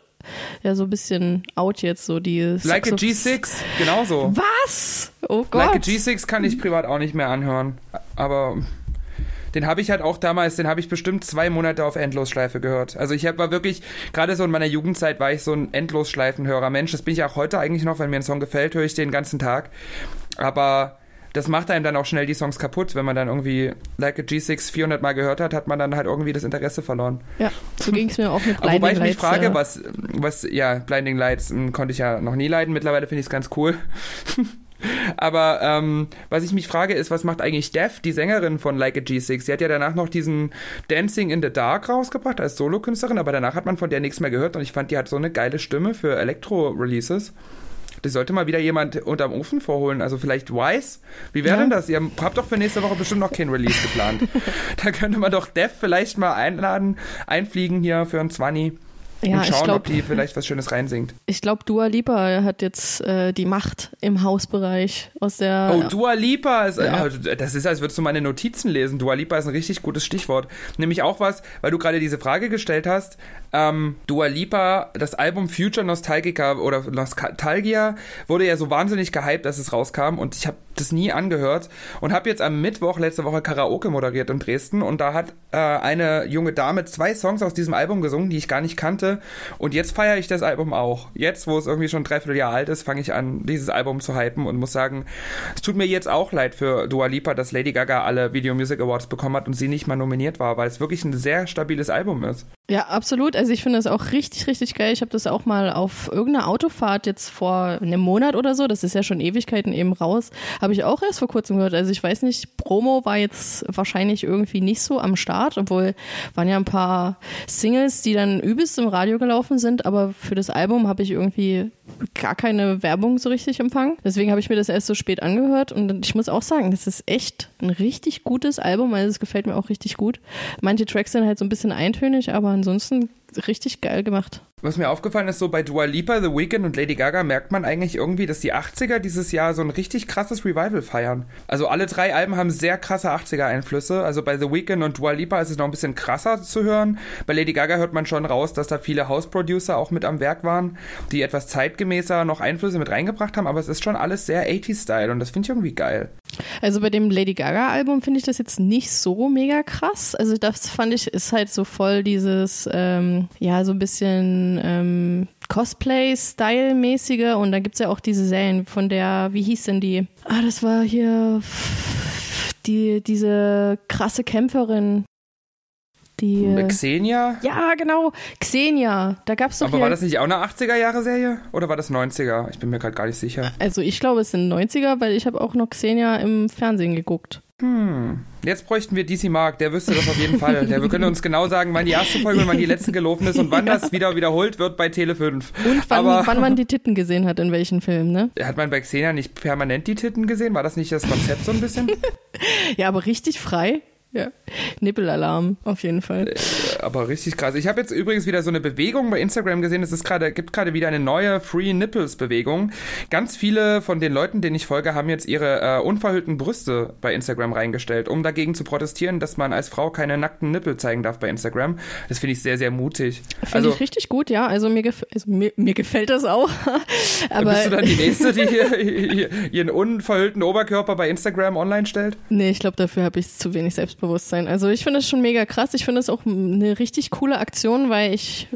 ja so ein bisschen out jetzt, so die. Like a G6, genauso. Was? Oh Gott. Like a G6 kann ich privat auch nicht mehr anhören. Aber den habe ich halt auch damals, den habe ich bestimmt zwei Monate auf Endlosschleife gehört. Also ich war wirklich, gerade so in meiner Jugendzeit war ich so ein Endlosschleifenhörer. Mensch, das bin ich auch heute eigentlich noch, wenn mir ein Song gefällt, höre ich den ganzen Tag. Aber das macht einem dann auch schnell die Songs kaputt. Wenn man dann irgendwie Like a G6 400 Mal gehört hat, hat man dann halt irgendwie das Interesse verloren. Ja, so ging es mir auch mit Blinding Lights. Wobei ich mich frage, ja. was, was, ja, Blinding Lights hm, konnte ich ja noch nie leiden. Mittlerweile finde ich es ganz cool. (laughs) (laughs) Aber ähm, was ich mich frage, ist, was macht eigentlich Def, die Sängerin von Like a G6? Sie hat ja danach noch diesen Dancing in the Dark rausgebracht als Solokünstlerin, aber danach hat man von der nichts mehr gehört und ich fand, die hat so eine geile Stimme für Elektro-Releases. Das sollte mal wieder jemand unterm Ofen vorholen. Also vielleicht Wise. Wie wäre ja. denn das? Ihr habt doch für nächste Woche bestimmt noch kein Release geplant. (laughs) da könnte man doch Dev vielleicht mal einladen, einfliegen hier für ein 20 ja, und schauen, glaub, ob die vielleicht was Schönes reinsingt. Ich glaube, Dua Lipa hat jetzt äh, die Macht im Hausbereich aus der. Oh, Dua Lipa ist, ja. äh, das ist, als würdest du meine Notizen lesen. Dua Lipa ist ein richtig gutes Stichwort. Nämlich auch was, weil du gerade diese Frage gestellt hast. Ähm, Dua Lipa, das Album Future Nostalgica oder Nostalgia wurde ja so wahnsinnig gehypt, dass es rauskam und ich habe das nie angehört und habe jetzt am Mittwoch letzte Woche Karaoke moderiert in Dresden und da hat äh, eine junge Dame zwei Songs aus diesem Album gesungen, die ich gar nicht kannte und jetzt feiere ich das Album auch. Jetzt, wo es irgendwie schon dreiviertel Jahr alt ist, fange ich an, dieses Album zu hypen und muss sagen, es tut mir jetzt auch leid für Dua Lipa, dass Lady Gaga alle Video Music Awards bekommen hat und sie nicht mal nominiert war, weil es wirklich ein sehr stabiles Album ist. Ja, absolut. Also ich finde das auch richtig, richtig geil. Ich habe das auch mal auf irgendeiner Autofahrt jetzt vor einem Monat oder so, das ist ja schon Ewigkeiten eben raus, habe ich auch erst vor kurzem gehört. Also ich weiß nicht, Promo war jetzt wahrscheinlich irgendwie nicht so am Start, obwohl waren ja ein paar Singles, die dann übelst im Radio gelaufen sind, aber für das Album habe ich irgendwie gar keine Werbung so richtig empfangen. Deswegen habe ich mir das erst so spät angehört und ich muss auch sagen, das ist echt ein richtig gutes Album, also es gefällt mir auch richtig gut. Manche Tracks sind halt so ein bisschen eintönig, aber ansonsten richtig geil gemacht. Was mir aufgefallen ist, so bei Dua Lipa, The Weeknd und Lady Gaga merkt man eigentlich irgendwie, dass die 80er dieses Jahr so ein richtig krasses Revival feiern. Also alle drei Alben haben sehr krasse 80er-Einflüsse. Also bei The Weeknd und Dua Lipa ist es noch ein bisschen krasser zu hören. Bei Lady Gaga hört man schon raus, dass da viele House-Producer auch mit am Werk waren, die etwas zeitgemäßer noch Einflüsse mit reingebracht haben. Aber es ist schon alles sehr 80s-Style und das finde ich irgendwie geil. Also bei dem Lady Gaga-Album finde ich das jetzt nicht so mega krass. Also das fand ich, ist halt so voll dieses, ähm, ja, so ein bisschen ähm, Cosplay-Style-mäßige. Und da gibt es ja auch diese Serien von der, wie hieß denn die? Ah, das war hier die, diese krasse Kämpferin. Die, äh, Xenia? Ja, genau. Xenia. Da gab es doch. Aber war das nicht auch eine 80er-Jahre-Serie? Oder war das 90er? Ich bin mir gerade gar nicht sicher. Also, ich glaube, es sind 90er, weil ich habe auch noch Xenia im Fernsehen geguckt. Hm. Jetzt bräuchten wir DC Mark, der wüsste das auf jeden Fall. (laughs) Der wir können uns genau sagen, wann die erste Folge und wann die letzte gelaufen ist und wann ja. das wieder wiederholt wird bei Tele 5. Und wann, Aber, wann man die (laughs) Titten gesehen hat, in welchen Filmen, ne? Hat man bei Xenia nicht permanent die Titten gesehen? War das nicht das Konzept so ein bisschen? (laughs) ja, aber richtig frei. Ja, Nippelalarm, auf jeden Fall. Äh, aber richtig krass. Ich habe jetzt übrigens wieder so eine Bewegung bei Instagram gesehen. Es ist gerade, gibt gerade wieder eine neue Free Nipples Bewegung. Ganz viele von den Leuten, denen ich folge, haben jetzt ihre äh, unverhüllten Brüste bei Instagram reingestellt, um dagegen zu protestieren, dass man als Frau keine nackten Nippel zeigen darf bei Instagram. Das finde ich sehr, sehr mutig. Finde also, ich richtig gut, ja. Also mir, gef also mir, mir gefällt das auch. (laughs) Aber bist du dann die Nächste, die hier, (laughs) ihren unverhüllten Oberkörper bei Instagram online stellt? Nee, ich glaube, dafür habe ich zu wenig selbst Selbstbewusstsein. Also ich finde es schon mega krass. Ich finde es auch eine richtig coole Aktion, weil ich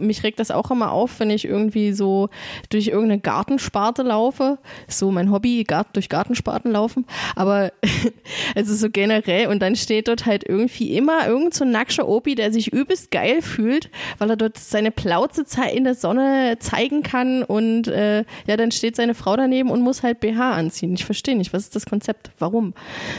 mich regt das auch immer auf, wenn ich irgendwie so durch irgendeine Gartensparte laufe. So mein Hobby, Gart durch Gartensparten laufen. Aber (laughs) also so generell und dann steht dort halt irgendwie immer irgend so ein nackscher Opi, der sich übelst geil fühlt, weil er dort seine Plauze in der Sonne zeigen kann und äh, ja, dann steht seine Frau daneben und muss halt BH anziehen. Ich verstehe nicht, was ist das Konzept? Warum?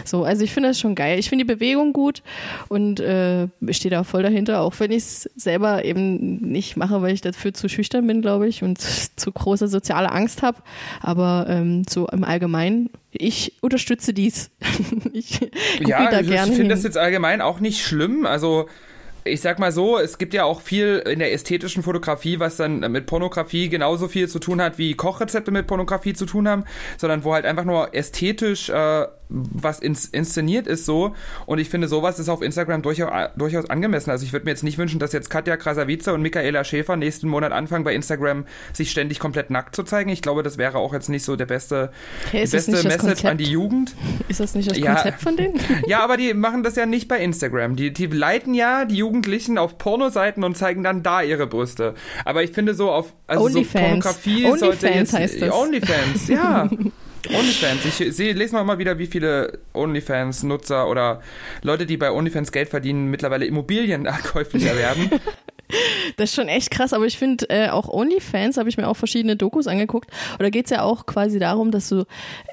So, also ich finde das schon geil. Ich finde die Bewegung Bewegung gut und äh, stehe da voll dahinter. auch wenn ich es selber eben nicht mache, weil ich dafür zu schüchtern bin, glaube ich, und zu große soziale Angst habe. Aber ähm, so im Allgemeinen, ich unterstütze dies. (laughs) ich ja, da ich, ich finde das jetzt allgemein auch nicht schlimm. Also ich sag mal so, es gibt ja auch viel in der ästhetischen Fotografie, was dann mit Pornografie genauso viel zu tun hat, wie Kochrezepte mit Pornografie zu tun haben, sondern wo halt einfach nur ästhetisch äh, was ins, inszeniert ist so. Und ich finde, sowas ist auf Instagram durchaus, durchaus angemessen. Also ich würde mir jetzt nicht wünschen, dass jetzt Katja Krasavice und Michaela Schäfer nächsten Monat anfangen, bei Instagram sich ständig komplett nackt zu zeigen. Ich glaube, das wäre auch jetzt nicht so der beste, hey, die beste Message an die Jugend. Ist das nicht das ja. Konzept von denen? (laughs) Ja, aber die machen das ja nicht bei Instagram. Die, die leiten ja die Jugendlichen auf Pornoseiten und zeigen dann da ihre Brüste. Aber ich finde so auf also Only so Pornografie Only sollte Fans jetzt heißt das. Onlyfans, ja. (laughs) OnlyFans. Ich sehe, lese mal, mal wieder, wie viele OnlyFans-Nutzer oder Leute, die bei OnlyFans Geld verdienen, mittlerweile Immobilien käuflich (laughs) erwerben. Das ist schon echt krass, aber ich finde äh, auch OnlyFans, habe ich mir auch verschiedene Dokus angeguckt. Und da geht es ja auch quasi darum, dass du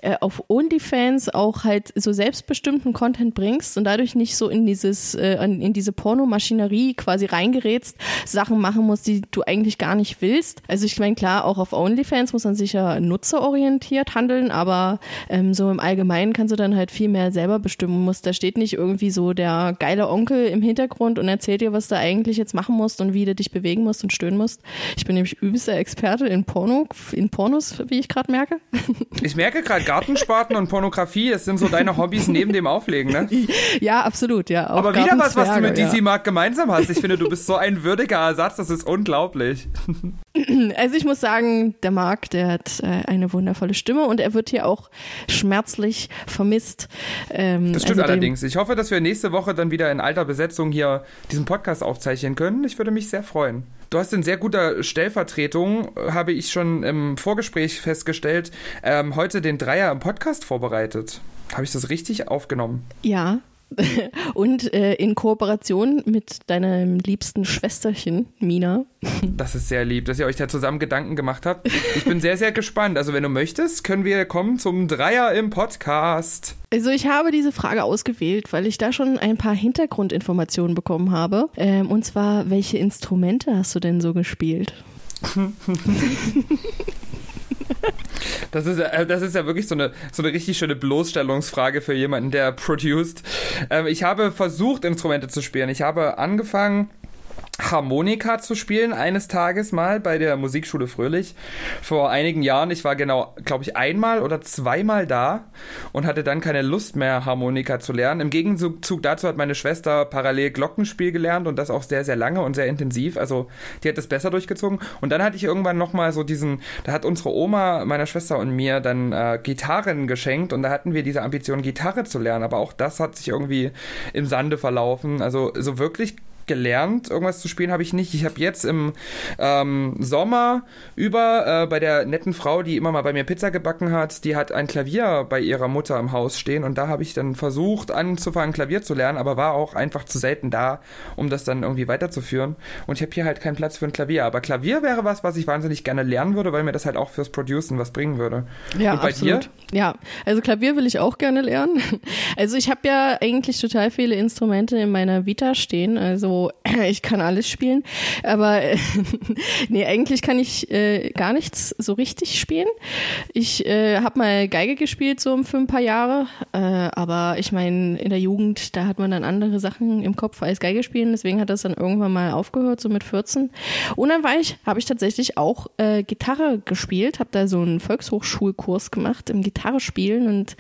äh, auf OnlyFans auch halt so selbstbestimmten Content bringst und dadurch nicht so in dieses, äh, in diese Pornomaschinerie quasi reingerätst, Sachen machen musst, die du eigentlich gar nicht willst. Also ich meine, klar, auch auf OnlyFans muss man sicher nutzerorientiert handeln, aber ähm, so im Allgemeinen kannst du dann halt viel mehr selber bestimmen musst. Da steht nicht irgendwie so der geile Onkel im Hintergrund und erzählt dir, was du eigentlich jetzt machen musst und und wie du dich bewegen musst und stöhnen musst. Ich bin nämlich übelster Experte in Porno, in Pornos, wie ich gerade merke. (laughs) Ich merke gerade Gartenspaten und Pornografie, das sind so deine Hobbys neben dem Auflegen, ne? Ja, absolut, ja. Aber wieder was, was du mit DC Mark gemeinsam hast. Ich finde, du bist so ein würdiger Ersatz, das ist unglaublich. (clears throat) Also ich muss sagen, der Marc, der hat äh, eine wundervolle Stimme und er wird hier auch schmerzlich vermisst. Ähm, das stimmt also allerdings. Ich hoffe, dass wir nächste Woche dann wieder in alter Besetzung hier diesen Podcast aufzeichnen können. Ich würde mich sehr freuen. Du hast in sehr guter Stellvertretung, habe ich schon im Vorgespräch festgestellt, ähm, heute den Dreier im Podcast vorbereitet. Habe ich das richtig aufgenommen? Ja, (laughs) und äh, in Kooperation mit deinem liebsten Schwesterchen, Mina. Das ist sehr lieb, dass ihr euch da zusammen Gedanken gemacht habt. Ich bin sehr, sehr gespannt. Also, wenn du möchtest, können wir kommen zum Dreier im Podcast. Also, ich habe diese Frage ausgewählt, weil ich da schon ein paar Hintergrundinformationen bekommen habe. Ähm, und zwar, welche Instrumente hast du denn so gespielt? (laughs) (laughs) Das ist, ja, das ist ja wirklich so eine, so eine richtig schöne Bloßstellungsfrage für jemanden, der produced. Ähm, ich habe versucht, Instrumente zu spielen. Ich habe angefangen Harmonika zu spielen eines Tages mal bei der Musikschule Fröhlich vor einigen Jahren. Ich war genau, glaube ich, einmal oder zweimal da und hatte dann keine Lust mehr Harmonika zu lernen. Im Gegenzug dazu hat meine Schwester parallel Glockenspiel gelernt und das auch sehr sehr lange und sehr intensiv. Also die hat das besser durchgezogen und dann hatte ich irgendwann noch mal so diesen, da hat unsere Oma meiner Schwester und mir dann äh, Gitarren geschenkt und da hatten wir diese Ambition Gitarre zu lernen, aber auch das hat sich irgendwie im Sande verlaufen. Also so wirklich gelernt, irgendwas zu spielen habe ich nicht. Ich habe jetzt im ähm, Sommer über äh, bei der netten Frau, die immer mal bei mir Pizza gebacken hat, die hat ein Klavier bei ihrer Mutter im Haus stehen und da habe ich dann versucht anzufangen Klavier zu lernen, aber war auch einfach zu selten da, um das dann irgendwie weiterzuführen. Und ich habe hier halt keinen Platz für ein Klavier. Aber Klavier wäre was, was ich wahnsinnig gerne lernen würde, weil mir das halt auch fürs Producen was bringen würde. Ja, und bei absolut. dir? Ja, also Klavier will ich auch gerne lernen. (laughs) Also ich habe ja eigentlich total viele Instrumente in meiner Vita stehen. Also (clears throat) ich kann alles spielen, aber (laughs) nee, eigentlich kann ich äh, gar nichts so richtig spielen. Ich äh, habe mal Geige gespielt so für ein paar Jahre, äh, aber ich meine, in der Jugend, da hat man dann andere Sachen im Kopf als Geige spielen, deswegen hat das dann irgendwann mal aufgehört, so mit 14. Und dann ich, habe ich tatsächlich auch äh, Gitarre gespielt, habe da so einen Volkshochschulkurs gemacht im Gitarre spielen und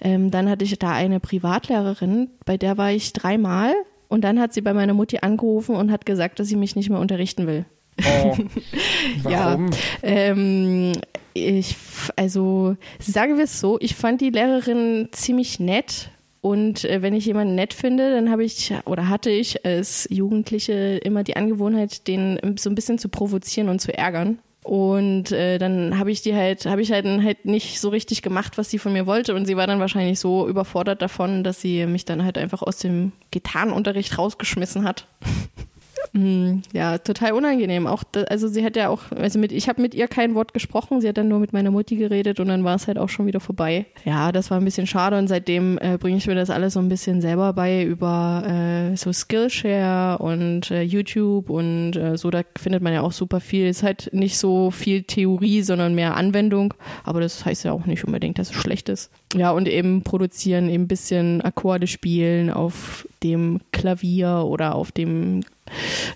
ähm, dann hatte ich da eine Privatlehrerin, bei der war ich dreimal und dann hat sie bei meiner Mutti angerufen und hat gesagt, dass sie mich nicht mehr unterrichten will. Oh, (laughs) warum? ja, ähm, ich, also sagen wir es so, ich fand die Lehrerin ziemlich nett und äh, wenn ich jemanden nett finde, dann habe ich oder hatte ich als Jugendliche immer die Angewohnheit, den so ein bisschen zu provozieren und zu ärgern. Und äh, dann habe ich die halt, habe ich halt, halt nicht so richtig gemacht, was sie von mir wollte. Und sie war dann wahrscheinlich so überfordert davon, dass sie mich dann halt einfach aus dem Gitarrenunterricht rausgeschmissen hat. (laughs) Mm, ja, total unangenehm. Auch, also sie hat ja auch, also mit, ich habe mit ihr kein Wort gesprochen, sie hat dann nur mit meiner Mutti geredet und dann war es halt auch schon wieder vorbei. Ja, das war ein bisschen schade und seitdem äh, bringe ich mir das alles so ein bisschen selber bei über äh, so Skillshare und äh, YouTube und äh, so, da findet man ja auch super viel. Ist halt nicht so viel Theorie, sondern mehr Anwendung, aber das heißt ja auch nicht unbedingt, dass es schlecht ist. Ja, und eben produzieren, eben ein bisschen Akkorde spielen auf dem Klavier oder auf dem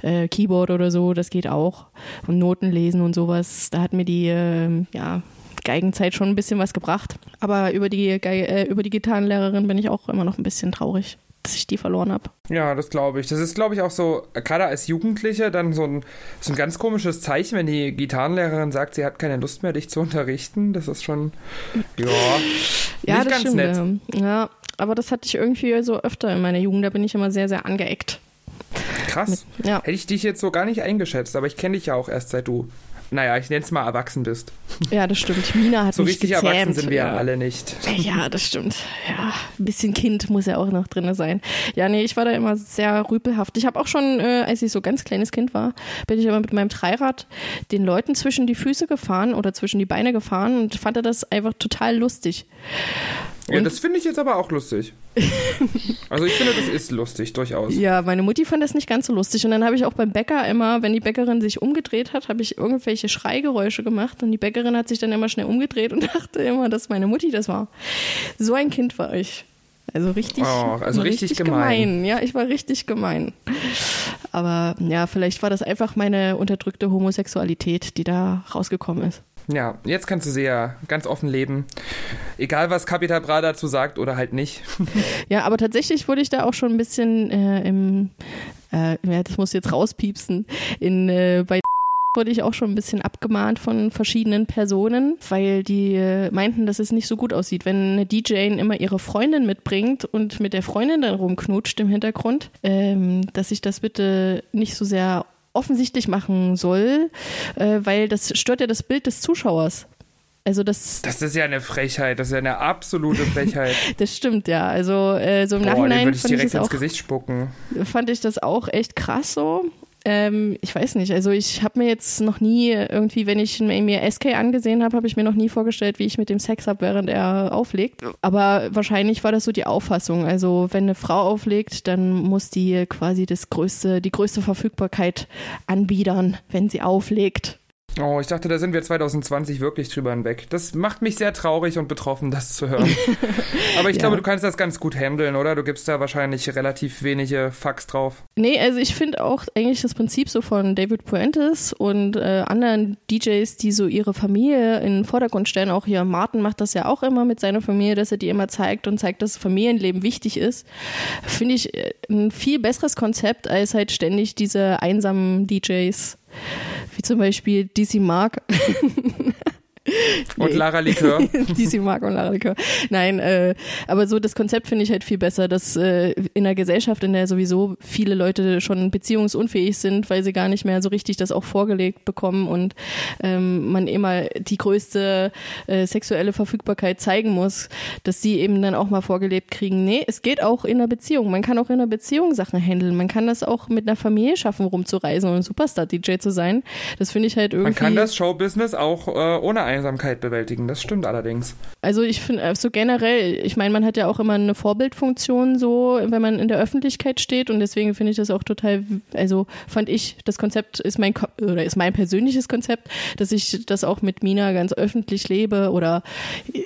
äh, Keyboard oder so, das geht auch. Und Noten lesen und sowas, da hat mir die, äh, ja, Geigenzeit schon ein bisschen was gebracht. Aber über die, Geige, äh, über die Gitarrenlehrerin bin ich auch immer noch ein bisschen traurig, dass ich die verloren habe. Ja, das glaube ich. Das ist, glaube ich, auch so, gerade als Jugendliche, dann so ein, so ein ganz komisches Zeichen, wenn die Gitarrenlehrerin sagt, sie hat keine Lust mehr, dich zu unterrichten. Das ist schon, ja, ja nicht das ganz stimmt, nett. Ja. ja, aber das hatte ich irgendwie so öfter in meiner Jugend. Da bin ich immer sehr, sehr angeeckt. Krass. Mit, ja. Hätte ich dich jetzt so gar nicht eingeschätzt, aber ich kenne dich ja auch erst seit du, naja, ich nenne es mal erwachsen bist. Ja, das stimmt. Mina hat So mich richtig gezähmt. erwachsen sind wir ja alle nicht. Ja, das stimmt. Ja, ein bisschen Kind muss ja auch noch drin sein. Ja, nee, ich war da immer sehr rüpelhaft. Ich habe auch schon, äh, als ich so ganz kleines Kind war, bin ich immer mit meinem Dreirad den Leuten zwischen die Füße gefahren oder zwischen die Beine gefahren und fand das einfach total lustig. Ja, Und- das finde ich jetzt aber auch lustig. (laughs) also ich finde, das ist lustig, durchaus. Ja, meine Mutti fand das nicht ganz so lustig. Und dann habe ich auch beim Bäcker immer, wenn die Bäckerin sich umgedreht hat, habe ich irgendwelche Schreigeräusche gemacht. Und die Bäckerin hat sich dann immer schnell umgedreht und (laughs) dachte immer, dass meine Mutti das war. So ein Kind war ich. Also richtig, Oh, also richtig gemein. Ja, ich war richtig gemein. Aber ja, vielleicht war das einfach meine unterdrückte Homosexualität, die da rausgekommen ist. Ja, jetzt kannst du sie ja ganz offen leben. Egal, was Capital Bra dazu sagt oder halt nicht. (laughs) Ja, aber tatsächlich wurde ich da auch schon ein bisschen äh, im, äh, das muss jetzt rauspiepsen, in, äh, bei (laughs) wurde ich auch schon ein bisschen abgemahnt von verschiedenen Personen, weil die äh, meinten, dass es nicht so gut aussieht, wenn eine DJ immer ihre Freundin mitbringt und mit der Freundin dann rumknutscht im Hintergrund, ähm, dass ich das bitte nicht so sehr offensichtlich machen soll, äh, weil das stört ja das Bild des Zuschauers. Also das, Das ist ja eine Frechheit, das ist ja eine absolute Frechheit. (laughs) das stimmt ja. Also äh, so im Boah, den Nachhinein würde ich fand ich, direkt das ins auch, Gesicht spucken. fand ich das auch echt krass so. Ähm, ich weiß nicht, also ich habe mir jetzt noch nie irgendwie, wenn ich mir SK angesehen habe, habe ich mir noch nie vorgestellt, wie ich mit dem Sex habe, während er auflegt. Aber wahrscheinlich war das so die Auffassung. Also wenn eine Frau auflegt, dann muss die quasi das größte, die größte Verfügbarkeit anbiedern, wenn sie auflegt. Oh, ich dachte, da sind wir 2020 wirklich drüber hinweg. Das macht mich sehr traurig und betroffen, das zu hören. (laughs) Aber ich Ja. glaube, du kannst das ganz gut handeln, oder? Du gibst da wahrscheinlich relativ wenige Fax drauf. Nee, also ich finde auch eigentlich das Prinzip so von David Puentes und äh, anderen DJs, die so ihre Familie in den Vordergrund stellen, auch hier Martin macht das ja auch immer mit seiner Familie, dass er die immer zeigt und zeigt, dass Familienleben wichtig ist, finde ich äh, ein viel besseres Konzept als halt ständig diese einsamen DJs, wie zum Beispiel DC Mark. (laughs) (laughs) Und Nee. Lara Likör. (laughs) DC Mark und Lara Likör. Nein, äh, aber so das Konzept finde ich halt viel besser, dass äh, in einer Gesellschaft, in der sowieso viele Leute schon beziehungsunfähig sind, weil sie gar nicht mehr so richtig das auch vorgelegt bekommen und ähm, man immer die größte äh, sexuelle Verfügbarkeit zeigen muss, dass sie eben dann auch mal vorgelebt kriegen, nee, es geht auch in einer Beziehung. Man kann auch in einer Beziehung Sachen handeln. Man kann das auch mit einer Familie schaffen, rumzureisen und ein Superstar-DJ zu sein. Das finde ich halt irgendwie. Man kann das Showbusiness auch äh, ohne Einsamkeit bewältigen. Das stimmt allerdings. Also ich finde, äh, so generell, ich meine, man hat ja auch immer eine Vorbildfunktion so, wenn man in der Öffentlichkeit steht und deswegen finde ich das auch total, also fand ich, das Konzept ist mein, oder ist mein persönliches Konzept, dass ich das auch mit Mina ganz öffentlich lebe oder,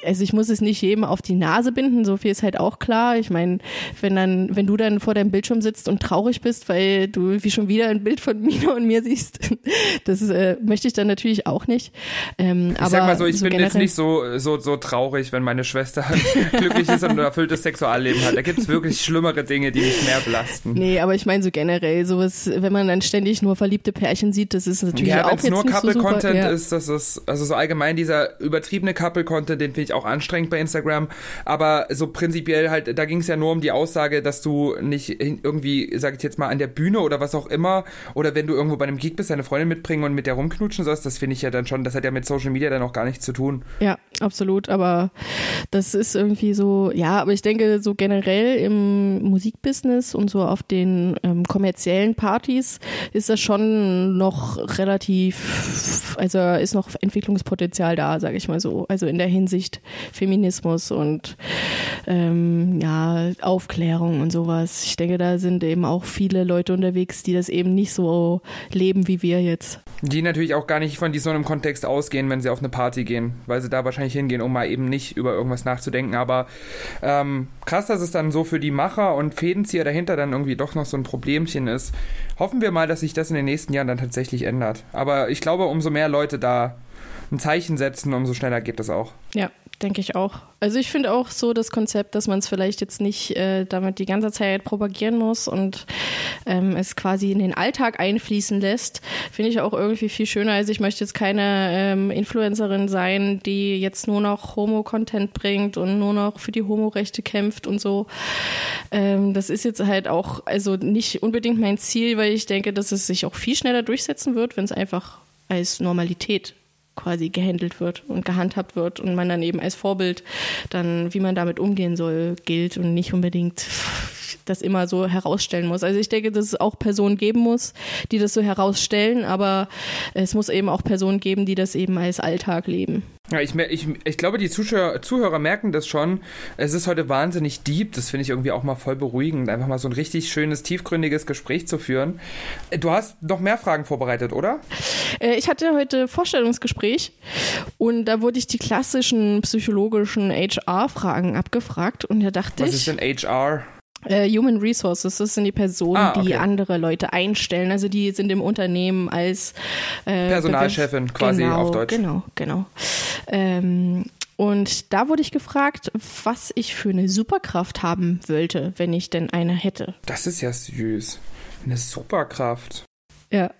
also ich muss es nicht jedem auf die Nase binden, so viel ist halt auch klar. Ich meine, wenn dann, wenn du dann vor deinem Bildschirm sitzt und traurig bist, weil du wie schon wieder ein Bild von (laughs) Mina und mir siehst, (laughs) das äh, möchte ich dann natürlich auch nicht. Ähm, aber sag mal so, ich so bin jetzt nicht so, so, so traurig, wenn meine Schwester (laughs) glücklich ist und ein erfülltes Sexualleben hat. Da gibt es wirklich schlimmere Dinge, die mich mehr belasten. Nee, aber ich meine so generell, sowas, wenn man dann ständig nur verliebte Pärchen sieht, das ist natürlich Ja, auch wenn es jetzt nur nicht so super. Couple-Content ja. ist, das ist, also so allgemein dieser übertriebene Couple-Content, den finde ich auch anstrengend bei Instagram. Aber so prinzipiell halt, da ging es ja nur um die Aussage, dass du nicht irgendwie, sag ich jetzt mal, an der Bühne oder was auch immer, oder wenn du irgendwo bei einem Geek bist, deine Freundin mitbringen und mit der rumknutschen sollst, das finde ich ja dann schon, das hat ja mit Social Media dann auch gar nichts zu tun. Ja, absolut. Aber das ist irgendwie so, ja, aber ich denke, so generell im Musikbusiness und so auf den ähm, kommerziellen Partys ist das schon noch relativ, also ist noch Entwicklungspotenzial da, sage ich mal so. Also in der Hinsicht Feminismus und ähm, ja, Aufklärung und sowas. Ich denke, da sind eben auch viele Leute unterwegs, die das eben nicht so leben wie wir jetzt. Die natürlich auch gar nicht von einem Kontext ausgehen, wenn sie auf eine Party gehen, weil sie da wahrscheinlich hingehen, um mal eben nicht über irgendwas nachzudenken. Aber ähm, krass, dass es dann so für die Macher und Fädenzieher dahinter dann irgendwie doch noch so ein Problemchen ist. Hoffen wir mal, dass sich das in den nächsten Jahren dann tatsächlich ändert. Aber ich glaube, umso mehr Leute da ein Zeichen setzen, umso schneller geht das auch. Ja, denke ich auch. Also ich finde auch so das Konzept, dass man es vielleicht jetzt nicht äh, damit die ganze Zeit propagieren muss und ähm, es quasi in den Alltag einfließen lässt, finde ich auch irgendwie viel schöner. Also ich möchte jetzt keine ähm, Influencerin sein, die jetzt nur noch Homo-Content bringt und nur noch für die Homo-Rechte kämpft und so. Ähm, das ist jetzt halt auch also nicht unbedingt mein Ziel, weil ich denke, dass es sich auch viel schneller durchsetzen wird, wenn es einfach als Normalität quasi gehandelt wird und gehandhabt wird und man dann eben als Vorbild dann, wie man damit umgehen soll, gilt und nicht unbedingt das immer so herausstellen muss. Also ich denke, dass es auch Personen geben muss, die das so herausstellen, aber es muss eben auch Personen geben, die das eben als Alltag leben. Ja, ich, ich, ich glaube, die Zuschauer, Zuhörer merken das schon. Es ist heute wahnsinnig deep. Das finde ich irgendwie auch mal voll beruhigend, einfach mal so ein richtig schönes, tiefgründiges Gespräch zu führen. Du hast noch mehr Fragen vorbereitet, oder? Äh, ich hatte heute Vorstellungsgespräch und da wurde ich die klassischen psychologischen HR-Fragen abgefragt und da dachte Was ich. Was ist denn HR? Äh, Human Resources, das sind die Personen, ah, okay. die andere Leute einstellen. Also die sind im Unternehmen als äh, Personalchefin quasi genau, auf Deutsch. Genau, genau. Ähm, und da wurde ich gefragt, was ich für eine Superkraft haben wollte, wenn ich denn eine hätte. Das ist ja süß. Eine Superkraft. Ja,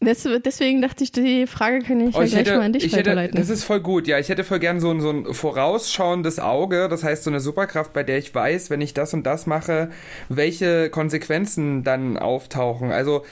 deswegen dachte ich, die Frage kann ich, oh, ich ja gleich hätte, mal an dich ich weiterleiten. Hätte, das ist voll gut, ja. Ich hätte voll gern so ein, so ein vorausschauendes Auge, das heißt so eine Superkraft, bei der ich weiß, wenn ich das und das mache, welche Konsequenzen dann auftauchen. Also,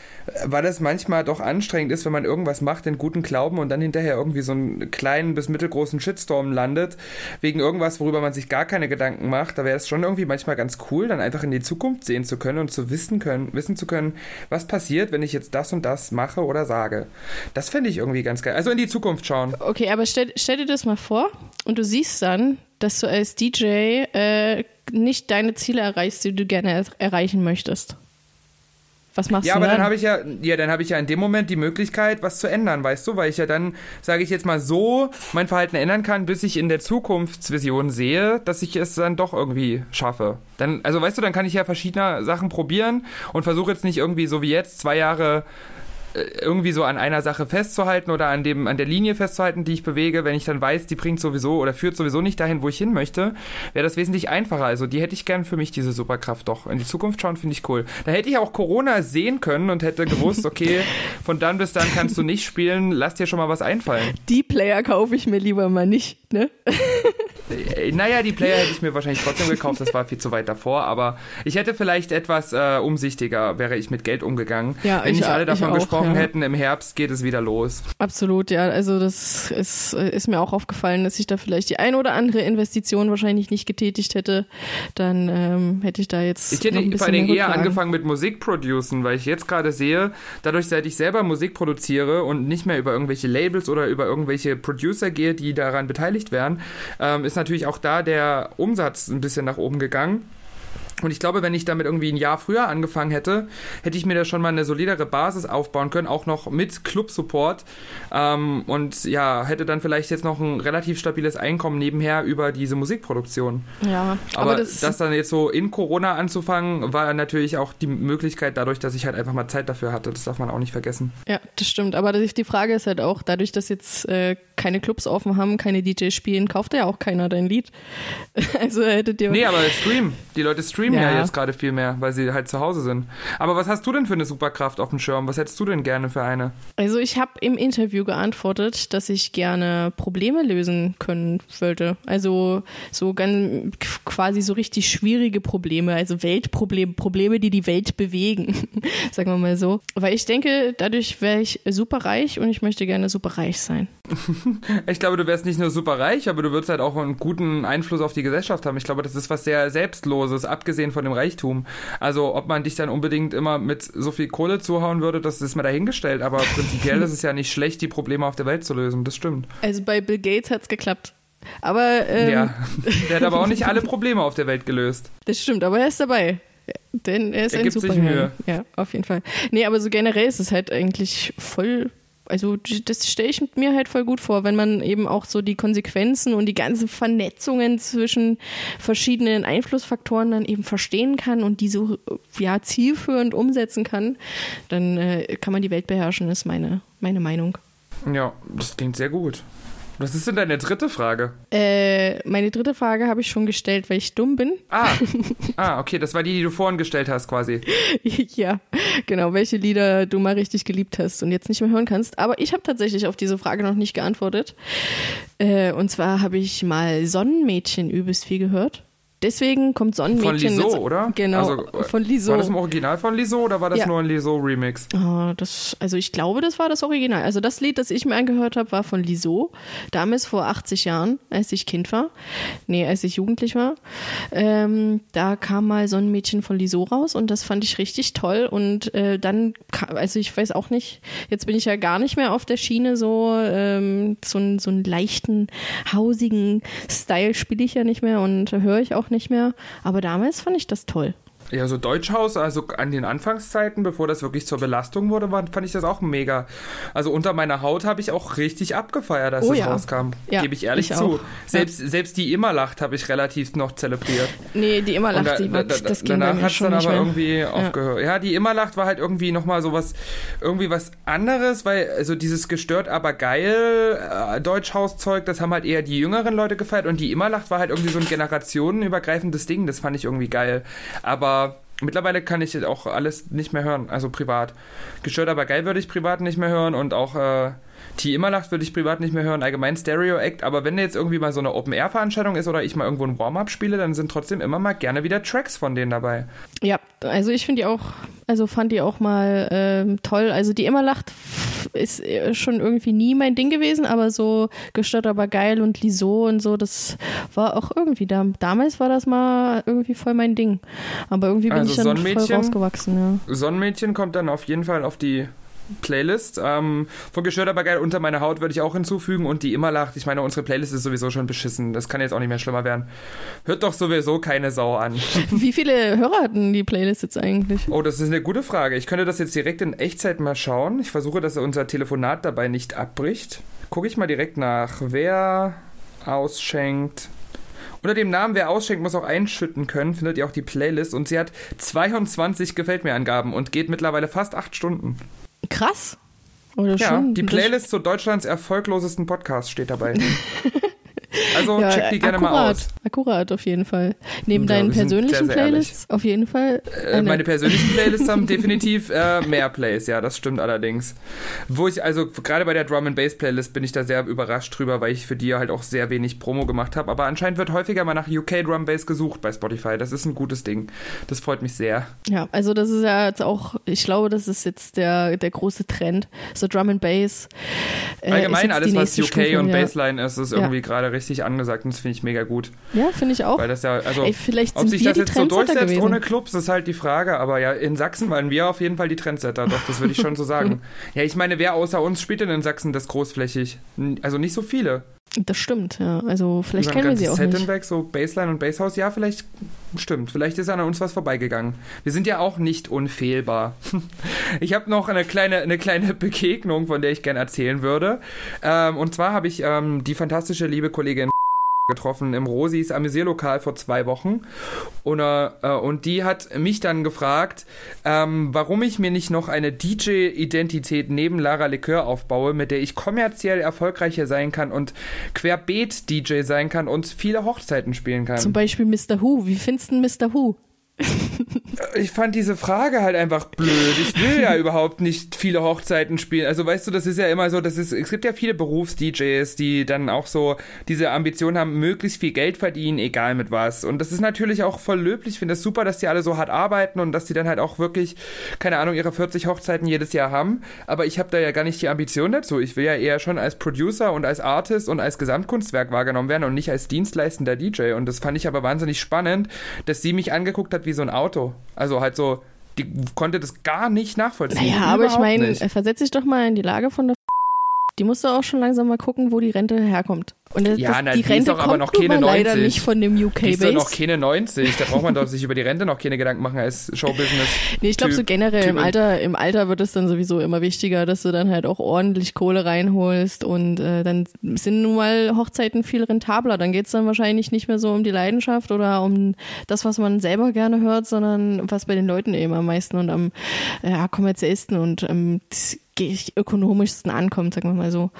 weil das manchmal doch anstrengend ist, wenn man irgendwas macht in guten Glauben und dann hinterher irgendwie so einen kleinen bis mittelgroßen Shitstorm landet, wegen irgendwas, worüber man sich gar keine Gedanken macht. Da wäre es schon irgendwie manchmal ganz cool, dann einfach in die Zukunft sehen zu können und zu wissen können, wissen zu können, was passiert, wenn ich jetzt das und das mache oder sage. Das finde ich irgendwie ganz geil. Also in die Zukunft schauen. Okay, aber stell, stell dir das mal vor und du siehst dann, dass du als DJ äh, nicht deine Ziele erreichst, die du gerne er erreichen möchtest. Was machst ja, du aber dann? dann habe ich ja, ja, dann habe ich ja in dem Moment die Möglichkeit, was zu ändern, weißt du, weil ich ja dann, sage ich jetzt mal so, mein Verhalten ändern kann, bis ich in der Zukunftsvision sehe, dass ich es dann doch irgendwie schaffe. Dann, also weißt du, dann kann ich ja verschiedene Sachen probieren und versuche jetzt nicht irgendwie so wie jetzt zwei Jahre irgendwie so an einer Sache festzuhalten oder an dem an der Linie festzuhalten, die ich bewege, wenn ich dann weiß, die bringt sowieso oder führt sowieso nicht dahin, wo ich hin möchte, wäre das wesentlich einfacher. Also die hätte ich gern für mich diese Superkraft doch. In die Zukunft schauen finde ich cool. Da hätte ich auch Corona sehen können und hätte gewusst, okay, (laughs) von dann bis dann kannst du nicht spielen, lass dir schon mal was einfallen. Die Player kaufe ich mir lieber mal nicht, ne? (laughs) Äh, naja, die Player hätte ich mir wahrscheinlich trotzdem gekauft, das war viel zu weit davor, aber ich hätte vielleicht etwas äh, umsichtiger, wäre ich mit Geld umgegangen. Ja, Wenn ich, nicht alle davon gesprochen ja. hätten, im Herbst geht es wieder los. Absolut, ja. Also das ist, ist mir auch aufgefallen, dass ich da vielleicht die eine oder andere Investition wahrscheinlich nicht getätigt hätte. Dann ähm, hätte ich da jetzt. Ich hätte vor allen Dingen eher angefangen mit Musik producen, weil ich jetzt gerade sehe, dadurch, seit ich selber Musik produziere und nicht mehr über irgendwelche Labels oder über irgendwelche Producer gehe, die daran beteiligt wären, ähm, ist ist natürlich auch da der Umsatz ein bisschen nach oben gegangen. Und ich glaube, wenn ich damit irgendwie ein Jahr früher angefangen hätte, hätte ich mir da schon mal eine solidere Basis aufbauen können, auch noch mit Club-Support. Ähm, und ja, hätte dann vielleicht jetzt noch ein relativ stabiles Einkommen nebenher über diese Musikproduktion. Ja, aber, aber das, das, dann jetzt so in Corona anzufangen, war natürlich auch die Möglichkeit dadurch, dass ich halt einfach mal Zeit dafür hatte. Das darf man auch nicht vergessen. Ja, das stimmt. Aber die Frage ist halt auch, dadurch, dass jetzt äh, keine Clubs offen haben, keine DJs spielen, kauft ja auch keiner dein Lied. (laughs) also hättet ihr. Nee, aber Stream. Die Leute streamen ja, Ja. jetzt gerade viel mehr, weil sie halt zu Hause sind. Aber was hast du denn für eine Superkraft auf dem Schirm? Was hättest du denn gerne für eine? Also ich habe im Interview geantwortet, dass ich gerne Probleme lösen können wollte. Also so ganz quasi so richtig schwierige Probleme, also Weltprobleme, Probleme, die die Welt bewegen, (laughs) sagen wir mal so. Weil ich denke, dadurch wäre ich super reich und ich möchte gerne super reich sein. (laughs) Ich glaube, du wärst nicht nur super reich, aber du würdest halt auch einen guten Einfluss auf die Gesellschaft haben. Ich glaube, das ist was sehr Selbstloses, abgesehen von dem Reichtum. Also, ob man dich dann unbedingt immer mit so viel Kohle zuhauen würde, das ist mir dahingestellt. Aber prinzipiell ist es ja nicht schlecht, die Probleme auf der Welt zu lösen. Das stimmt. Also bei Bill Gates hat's geklappt. Aber ähm, Ja. (laughs) Der hat aber auch nicht alle Probleme auf der Welt gelöst. Das stimmt, aber er ist dabei. Denn er ist Er ein gibt sich Superheld. Ja, auf jeden Fall. Nee, aber so generell ist es halt eigentlich voll. Also das stelle ich mir halt voll gut vor, wenn man eben auch so die Konsequenzen und die ganzen Vernetzungen zwischen verschiedenen Einflussfaktoren dann eben verstehen kann und die so ja zielführend umsetzen kann, dann äh, kann man die Welt beherrschen, ist meine, meine Meinung. Ja, das klingt sehr gut. Was ist denn deine dritte Frage? Äh, meine dritte Frage habe ich schon gestellt, weil ich dumm bin. Ah, (laughs) ah, okay, das war die, die du vorhin gestellt hast, quasi. (laughs) Ja, genau, welche Lieder du mal richtig geliebt hast und jetzt nicht mehr hören kannst. Aber ich habe tatsächlich auf diese Frage noch nicht geantwortet. Äh, und zwar habe ich mal Sonnenmädchen übelst viel gehört. Deswegen kommt Von Sonnenmädchen Liso, mit, oder? Genau, Also, von Liso. War das im Original von Liso oder war das Ja. nur ein Liso-Remix? Ah, das, also ich glaube, das war das Original. Also das Lied, das ich mir angehört habe, war von Liso. Damals vor 80 Jahren, als ich Kind war. Nee, als ich jugendlich war. Ähm, da kam mal so ein Mädchen von Liso raus und das fand ich richtig toll. Und äh, dann, kam, also ich weiß auch nicht, jetzt bin ich ja gar nicht mehr auf der Schiene so, ähm, so, so einen leichten, hausigen Style spiele ich ja nicht mehr und höre ich auch nicht mehr. Aber damals fand ich das toll. Ja, so Deutschhaus, also an den Anfangszeiten, bevor das wirklich zur Belastung wurde, war, fand ich das auch mega. Also unter meiner Haut habe ich auch richtig abgefeiert, als Oh das ja. rauskam. Ja, Gebe ich ehrlich ich zu. auch. Selbst, selbst die immer lacht habe ich relativ noch zelebriert. Nee, die immer Und lacht, die war, das ging danach hat es dann aber mehr. irgendwie aufgehört. Ja, die immer lacht war halt irgendwie nochmal so was, irgendwie was anderes, weil also dieses gestört, aber geil äh, Deutschhauszeug, das haben halt eher die jüngeren Leute gefeiert und die immer lacht war halt irgendwie so ein generationenübergreifendes Ding, das fand ich irgendwie geil. Aber mittlerweile kann ich auch alles nicht mehr hören, also privat. Gestört, aber geil würde ich privat nicht mehr hören und auch äh, die immer lacht würde ich privat nicht mehr hören, allgemein Stereo Act, aber wenn jetzt irgendwie mal so eine Open-Air-Veranstaltung ist oder ich mal irgendwo ein Warm-Up spiele, dann sind trotzdem immer mal gerne wieder Tracks von denen dabei. Ja, also ich finde die auch, also fand die auch mal ähm, toll. Also die immer lacht ist äh, schon irgendwie nie mein Ding gewesen, aber so gestört aber geil und Liso und so, das war auch irgendwie da. Damals war das mal irgendwie voll mein Ding. Aber irgendwie bin Also ich dann voll rausgewachsen, ja. Sonnenmädchen kommt dann auf jeden Fall auf die Playlist. Ähm, von Gestört aber geil unter meine Haut würde ich auch hinzufügen und die immer lacht. Ich meine, unsere Playlist ist sowieso schon beschissen. Das kann jetzt auch nicht mehr schlimmer werden. Hört doch sowieso keine Sau an. (laughs) Wie viele Hörer hatten die Playlist jetzt eigentlich? Oh, das ist eine gute Frage. Ich könnte das jetzt direkt in Echtzeit mal schauen. Ich versuche, dass unser Telefonat dabei nicht abbricht. Gucke ich mal direkt nach. Wer ausschenkt. Unter dem Namen Wer ausschenkt, muss auch einschütten können, findet ihr auch die Playlist. Und sie hat 22 Gefällt mir Angaben und geht mittlerweile fast 8 Stunden. Krass. Oder Ja, schon? die Playlist zu Deutschlands erfolglosesten Podcast steht dabei. (laughs) Also Ja, check die gerne akkurat, mal aus. Akkurat, auf jeden Fall. Neben Ja, deinen persönlichen sehr, sehr Playlists, auf jeden Fall. Äh, meine persönlichen Playlists haben (laughs) definitiv äh, mehr Plays, ja, das stimmt allerdings. Wo ich, also gerade bei der Drum and Bass Playlist bin ich da sehr überrascht drüber, weil ich für die halt auch sehr wenig Promo gemacht habe. Aber anscheinend wird häufiger mal nach UK Drum Bass gesucht bei Spotify. Das ist ein gutes Ding. Das freut mich sehr. Ja, also das ist ja jetzt auch, ich glaube, das ist jetzt der, der große Trend. So Drum and Bass. äh, Allgemein alles, was UK Stufe, und ja. Bassline ist, ist irgendwie gerade richtig angesagt und das finde ich mega gut. Ja, finde ich auch. Weil das ja, also. Ey, vielleicht Ob sind sich wir das die jetzt so durchsetzt gewesen. ohne Clubs, ist halt die Frage. Aber ja, in Sachsen waren wir auf jeden Fall die Trendsetter. Doch, das würde ich schon so (laughs) sagen. ja, ich meine, wer außer uns spielt denn in Sachsen das großflächig? Also nicht so viele. Das stimmt, ja. Also vielleicht kennen wir sie auch Set nicht. hinweg, so Bassline und Basshouse, ja, vielleicht stimmt. Vielleicht ist an uns was vorbeigegangen. Wir sind ja auch nicht unfehlbar. (laughs) Ich habe noch eine kleine, eine kleine Begegnung, von der ich gerne erzählen würde. Ähm, und zwar habe ich ähm, die fantastische liebe Kollegin getroffen im Rosis Amüsierlokal vor zwei Wochen und, äh, und die hat mich dann gefragt, ähm, warum ich mir nicht noch eine DJ-Identität neben Lara Likör aufbaue, mit der ich kommerziell erfolgreicher sein kann und querbeet-DJ sein kann und viele Hochzeiten spielen kann. Zum Beispiel Mr. Who. Wie findest du Mr. Who? Ich fand diese Frage halt einfach blöd. Ich will ja (laughs) überhaupt nicht viele Hochzeiten spielen. Also weißt du, das ist ja immer so, das ist, es gibt ja viele Berufs-DJs, die dann auch so diese Ambition haben, möglichst viel Geld verdienen, egal mit was. Und das ist natürlich auch voll löblich. Ich finde es das super, dass die alle so hart arbeiten und dass die dann halt auch wirklich, keine Ahnung, ihre 40 Hochzeiten jedes Jahr haben. Aber ich habe da ja gar nicht die Ambition dazu. Ich will ja eher schon als Producer und als Artist und als Gesamtkunstwerk wahrgenommen werden und nicht als dienstleistender DJ. Und das fand ich aber wahnsinnig spannend, dass sie mich angeguckt hat wie so ein Auto. Also halt so, die konnte das gar nicht nachvollziehen. Naja, aber ich meine, versetz dich doch mal in die Lage von der die musst du auch schon langsam mal gucken, wo die Rente herkommt. Und das, ja, das, na, die, die Rente ist doch aber noch keine 90. leider nicht von dem UK Die ist doch noch keine 90. Da braucht man doch sich über die Rente noch keine Gedanken machen als Showbusiness. Nee, ich glaube so generell im Alter, im Alter wird es dann sowieso immer wichtiger, dass du dann halt auch ordentlich Kohle reinholst und äh, dann sind nun mal Hochzeiten viel rentabler. Dann geht's dann wahrscheinlich nicht mehr so um die Leidenschaft oder um das, was man selber gerne hört, sondern was bei den Leuten eben am meisten und am ja, kommerziellsten und ähm, ökonomischsten ankommt, sagen wir mal so.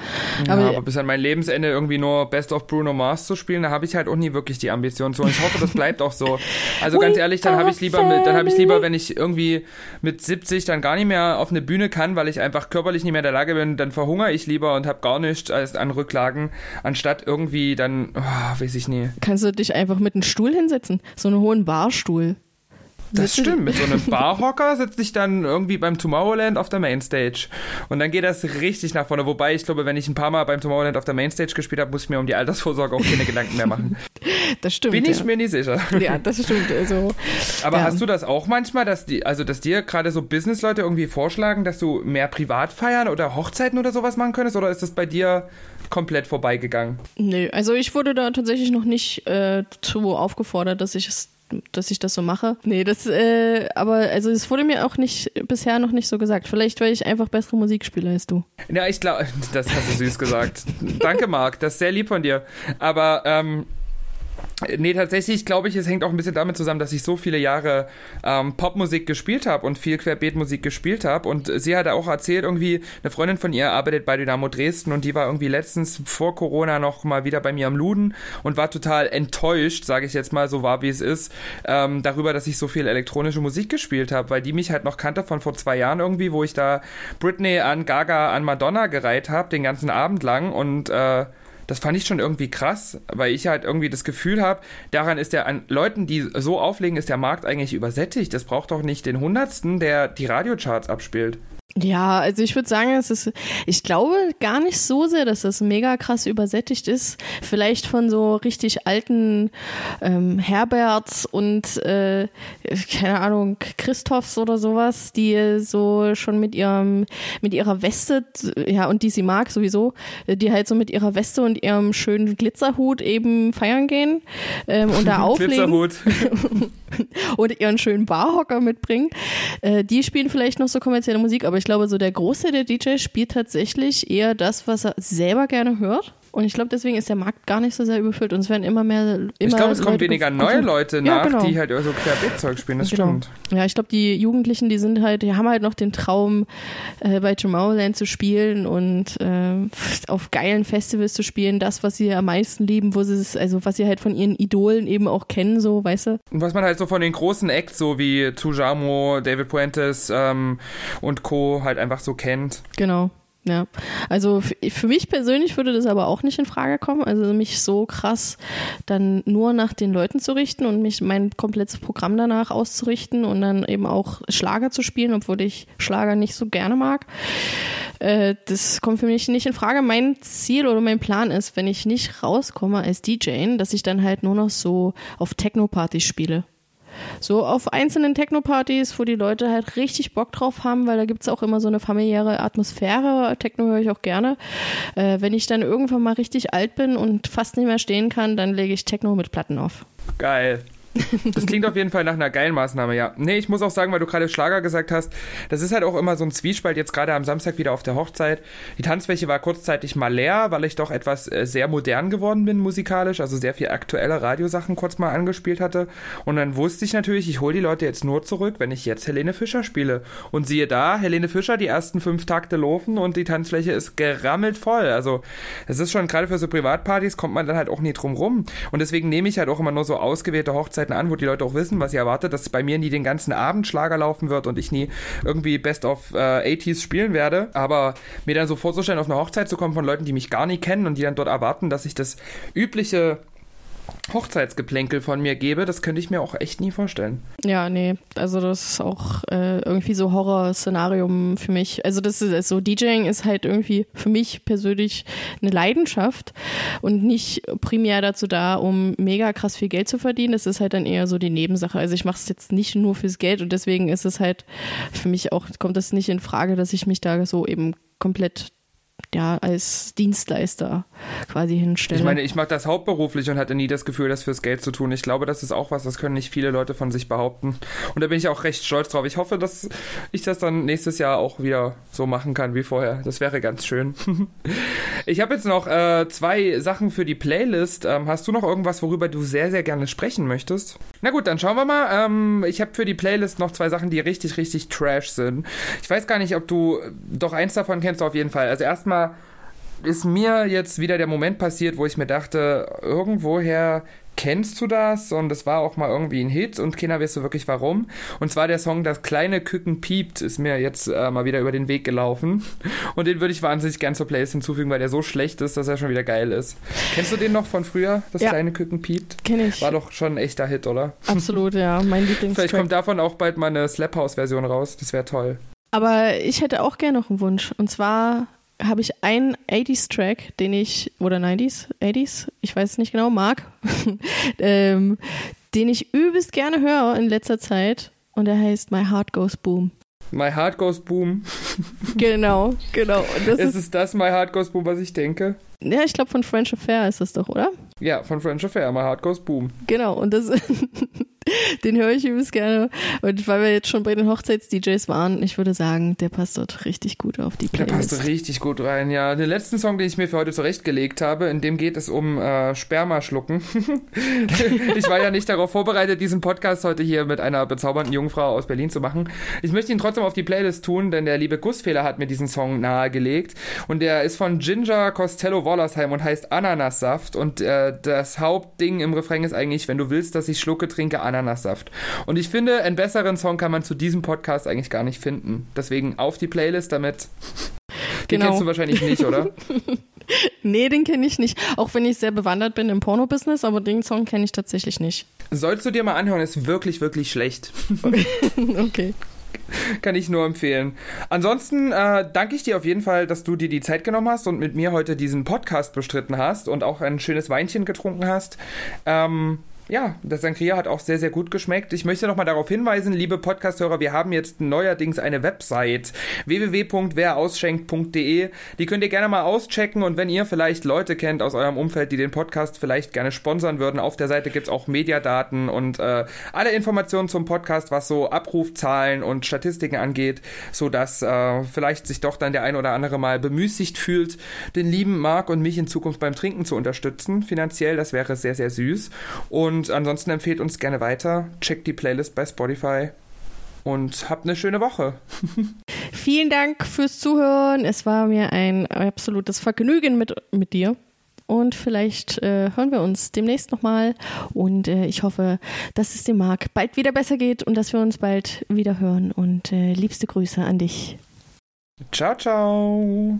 Aber, ja, aber bis an mein Lebensende irgendwie nur Best of Bruno Mars zu spielen, da habe ich halt auch nie wirklich die Ambition zu. Und ich hoffe, das bleibt auch so. Also ganz ehrlich, dann habe ich lieber mit, dann habe ich lieber, wenn ich irgendwie mit 70 dann gar nicht mehr auf eine Bühne kann, weil ich einfach körperlich nicht mehr in der Lage bin, dann verhungere ich lieber und habe gar nichts als an Rücklagen, anstatt irgendwie dann, oh, weiß ich nie. Kannst du dich einfach mit einem Stuhl hinsetzen? So einen hohen Barstuhl. Das stimmt. Mit so einem Barhocker sitze ich dann irgendwie beim Tomorrowland auf der Mainstage. Und dann geht das richtig nach vorne. Wobei ich glaube, wenn ich ein paar Mal beim Tomorrowland auf der Mainstage gespielt habe, muss ich mir um die Altersvorsorge auch keine Gedanken mehr machen. (laughs) Das stimmt. Bin ich ja. mir nicht sicher. Ja, das stimmt. Also, Aber ja. hast du das auch manchmal, dass die, also dass dir gerade so Businessleute irgendwie vorschlagen, dass du mehr privat feiern oder Hochzeiten oder sowas machen könntest? Oder ist das bei dir komplett vorbeigegangen? Nö, also ich wurde da tatsächlich noch nicht äh, zu aufgefordert, dass ich es dass ich das so mache. Nee, das, äh, aber also es wurde mir auch nicht bisher noch nicht so gesagt. Vielleicht, weil ich einfach bessere Musik spiele als du. Ja, ich glaube, (laughs) das hast du süß gesagt. Danke, Marc, das ist sehr lieb von dir. Aber ähm, Nee, tatsächlich glaube ich, es hängt auch ein bisschen damit zusammen, dass ich so viele Jahre ähm, Popmusik gespielt habe und viel Querbeetmusik gespielt habe. Und sie hat auch erzählt, irgendwie, eine Freundin von ihr arbeitet bei Dynamo Dresden und die war irgendwie letztens vor Corona noch mal wieder bei mir am Luden und war total enttäuscht, sage ich jetzt mal, so war wie es ist, ähm, darüber, dass ich so viel elektronische Musik gespielt habe, weil die mich halt noch kannte von vor zwei Jahren irgendwie, wo ich da Britney an Gaga an Madonna gereiht habe, den ganzen Abend lang und äh, das fand ich schon irgendwie krass, weil ich halt irgendwie das Gefühl habe, daran ist der an Leuten, die so auflegen, ist der Markt eigentlich übersättigt. Das braucht doch nicht den Hundertsten, der die Radiocharts abspielt. Ja, also ich würde sagen, es ist, ich glaube gar nicht so sehr, dass das mega krass übersättigt ist. Vielleicht von so richtig alten ähm, Herberts und äh, keine Ahnung Christophs oder sowas, die so schon mit ihrem mit ihrer Weste, ja und die sie mag sowieso, die halt so mit ihrer Weste und ihrem schönen Glitzerhut eben feiern gehen ähm, und da (laughs) auflegen. Glitzerhut. (laughs) und ihren schönen Barhocker mitbringen. Äh, die spielen vielleicht noch so kommerzielle Musik, aber ich glaube, so der Großteil der DJs spielt tatsächlich eher das, was er selber gerne hört. Und ich glaube, deswegen ist der Markt gar nicht so sehr überfüllt und es werden immer mehr. Immer ich glaube, es kommen weniger neue Leute nach, ja, genau. die halt so Querbeetzeug spielen, das genau. stimmt. Ja, ich glaube, die Jugendlichen, die sind halt, die haben halt noch den Traum, äh, bei Tomorrowland zu spielen und äh, auf geilen Festivals zu spielen, das, was sie am meisten lieben, wo sie es, also was sie halt von ihren Idolen eben auch kennen, so, weißt du? Und was man halt so von den großen Acts, so wie Tujamo, David Puentes ähm, und Co. halt einfach so kennt. Genau. Ja, also für mich persönlich würde das aber auch nicht in Frage kommen, also mich so krass dann nur nach den Leuten zu richten und mich mein komplettes Programm danach auszurichten und dann eben auch Schlager zu spielen, obwohl ich Schlager nicht so gerne mag. Äh, das kommt für mich nicht in Frage. Mein Ziel oder mein Plan ist, wenn ich nicht rauskomme als DJ, dass ich dann halt nur noch so auf Techno-Partys spiele. So auf einzelnen Techno-Partys, wo die Leute halt richtig Bock drauf haben, weil da gibt es auch immer so eine familiäre Atmosphäre. Techno höre ich auch gerne. Äh, wenn ich dann irgendwann mal richtig alt bin und fast nicht mehr stehen kann, dann lege ich Techno mit Platten auf. Geil. Das klingt auf jeden Fall nach einer geilen Maßnahme, ja. Nee, ich muss auch sagen, weil du gerade Schlager gesagt hast, das ist halt auch immer so ein Zwiespalt, jetzt gerade am Samstag wieder auf der Hochzeit. Die Tanzfläche war kurzzeitig mal leer, weil ich doch etwas äh, sehr modern geworden bin musikalisch, also sehr viel aktuelle Radiosachen kurz mal angespielt hatte. Und dann wusste ich natürlich, ich hole die Leute jetzt nur zurück, wenn ich jetzt Helene Fischer spiele. Und siehe da, Helene Fischer, die ersten fünf Takte laufen und die Tanzfläche ist gerammelt voll. Also es ist schon, gerade für so Privatpartys kommt man dann halt auch nie drum rum. Und deswegen nehme ich halt auch immer nur so ausgewählte Hochzeiten an, wo die Leute auch wissen, was sie erwartet, dass bei mir nie den ganzen Abend Schlager laufen wird und ich nie irgendwie Best of äh, 80s spielen werde. Aber mir dann so vorzustellen, auf eine Hochzeit zu kommen von Leuten, die mich gar nie kennen und die dann dort erwarten, dass ich das übliche Hochzeitsgeplänkel von mir gebe, das könnte ich mir auch echt nie vorstellen. Ja, nee, also das ist auch äh, irgendwie so Horrorszenarium für mich. Also das ist so DJing ist halt irgendwie für mich persönlich eine Leidenschaft und nicht primär dazu da, um mega krass viel Geld zu verdienen. Das ist halt dann eher so die Nebensache. Also ich mache es jetzt nicht nur fürs Geld und deswegen ist es halt für mich auch kommt es nicht in Frage, dass ich mich da so eben komplett ja, als Dienstleister quasi hinstelle. Ich meine, ich mache das hauptberuflich und hatte nie das Gefühl, das fürs Geld zu tun. Ich glaube, das ist auch was, das können nicht viele Leute von sich behaupten. Und da bin ich auch recht stolz drauf. Ich hoffe, dass ich das dann nächstes Jahr auch wieder so machen kann wie vorher. Das wäre ganz schön. (laughs) ich habe jetzt noch äh, zwei Sachen für die Playlist. Ähm, hast du noch irgendwas, worüber du sehr, sehr gerne sprechen möchtest? Na gut, dann schauen wir mal. Ähm, ich habe für die Playlist noch zwei Sachen, die richtig, richtig trash sind. Ich weiß gar nicht, ob du doch eins davon kennst auf jeden Fall. Also erstmal ist mir jetzt wieder der Moment passiert, wo ich mir dachte, irgendwoher kennst du das? Und es war auch mal irgendwie ein Hit und keiner weißt du wirklich warum. Und zwar der Song Das kleine Küken piept ist mir jetzt äh, mal wieder über den Weg gelaufen. (laughs) Und den würde ich wahnsinnig gern zur Playlist hinzufügen, weil der so schlecht ist, dass er schon wieder geil ist. Kennst du den noch von früher? Das ja. kleine Küken piept? Kenn ich. War doch schon ein echter Hit, oder? Absolut, ja. Mein Lieblings. (laughs) Vielleicht kommt davon auch bald mal eine Slap House Version raus. Das wäre toll. Aber ich hätte auch gerne noch einen Wunsch. Und zwar habe ich einen 80s-Track, den ich, oder 90s, 80s, ich weiß nicht genau, mag, (laughs) ähm, den ich übelst gerne höre in letzter Zeit. Und der heißt My Heart Goes Boom. My Heart Goes Boom. (laughs) genau, genau. Das ist, ist es das My Heart Goes Boom, was ich denke? Ja, ich glaube von French Affair ist das doch, oder? Ja, von French Affair, My Heart Goes Boom. Genau, und das, (laughs) den höre ich übrigens gerne. Und weil wir jetzt schon bei den Hochzeits-DJs waren, ich würde sagen, der passt dort richtig gut auf die Playlist. Der passt richtig gut rein, ja. Den letzten Song, den ich mir für heute zurechtgelegt habe, in dem geht es um äh, Sperma-Schlucken. (laughs) ich war ja nicht darauf vorbereitet, diesen Podcast heute hier mit einer bezaubernden Jungfrau aus Berlin zu machen. Ich möchte ihn trotzdem auf die Playlist tun, denn der liebe Gussfehler hat mir diesen Song nahegelegt. Und der ist von Ginger Costello Wollersheim und heißt Ananassaft. Und äh, das Hauptding im Refrain ist eigentlich, wenn du willst, dass ich schlucke, trinke Ananassaft. Ananassaft. Und ich finde, einen besseren Song kann man zu diesem Podcast eigentlich gar nicht finden. Deswegen auf die Playlist damit. Den genau. kennst du wahrscheinlich nicht, oder? (laughs) nee, den kenne ich nicht. Auch wenn ich sehr bewandert bin im Porno-Business, aber den Song kenne ich tatsächlich nicht. Sollst du dir mal anhören, ist wirklich, wirklich schlecht. (laughs) okay. Kann ich nur empfehlen. Ansonsten äh, danke ich dir auf jeden Fall, dass du dir die Zeit genommen hast und mit mir heute diesen Podcast bestritten hast und auch ein schönes Weinchen getrunken hast. Ähm, ja, das Sangria hat auch sehr, sehr gut geschmeckt. Ich möchte noch mal darauf hinweisen, liebe Podcasthörer, wir haben jetzt neuerdings eine Website www.werausschenkt.de. Die könnt ihr gerne mal auschecken und wenn ihr vielleicht Leute kennt aus eurem Umfeld, die den Podcast vielleicht gerne sponsern würden, auf der Seite gibt's auch Mediadaten und äh, alle Informationen zum Podcast, was so Abrufzahlen und Statistiken angeht, sodass äh, vielleicht sich doch dann der ein oder andere mal bemüßigt fühlt, den lieben Marc und mich in Zukunft beim Trinken zu unterstützen. Finanziell, das wäre sehr, sehr süß. Und und ansonsten empfehlt uns gerne weiter. Checkt die Playlist bei Spotify und habt eine schöne Woche. (laughs) Vielen Dank fürs Zuhören. Es war mir ein absolutes Vergnügen mit, mit dir. Und vielleicht äh, hören wir uns demnächst nochmal. Und äh, ich hoffe, dass es dem Marc bald wieder besser geht und dass wir uns bald wieder hören. Und äh, liebste Grüße an dich. Ciao, ciao.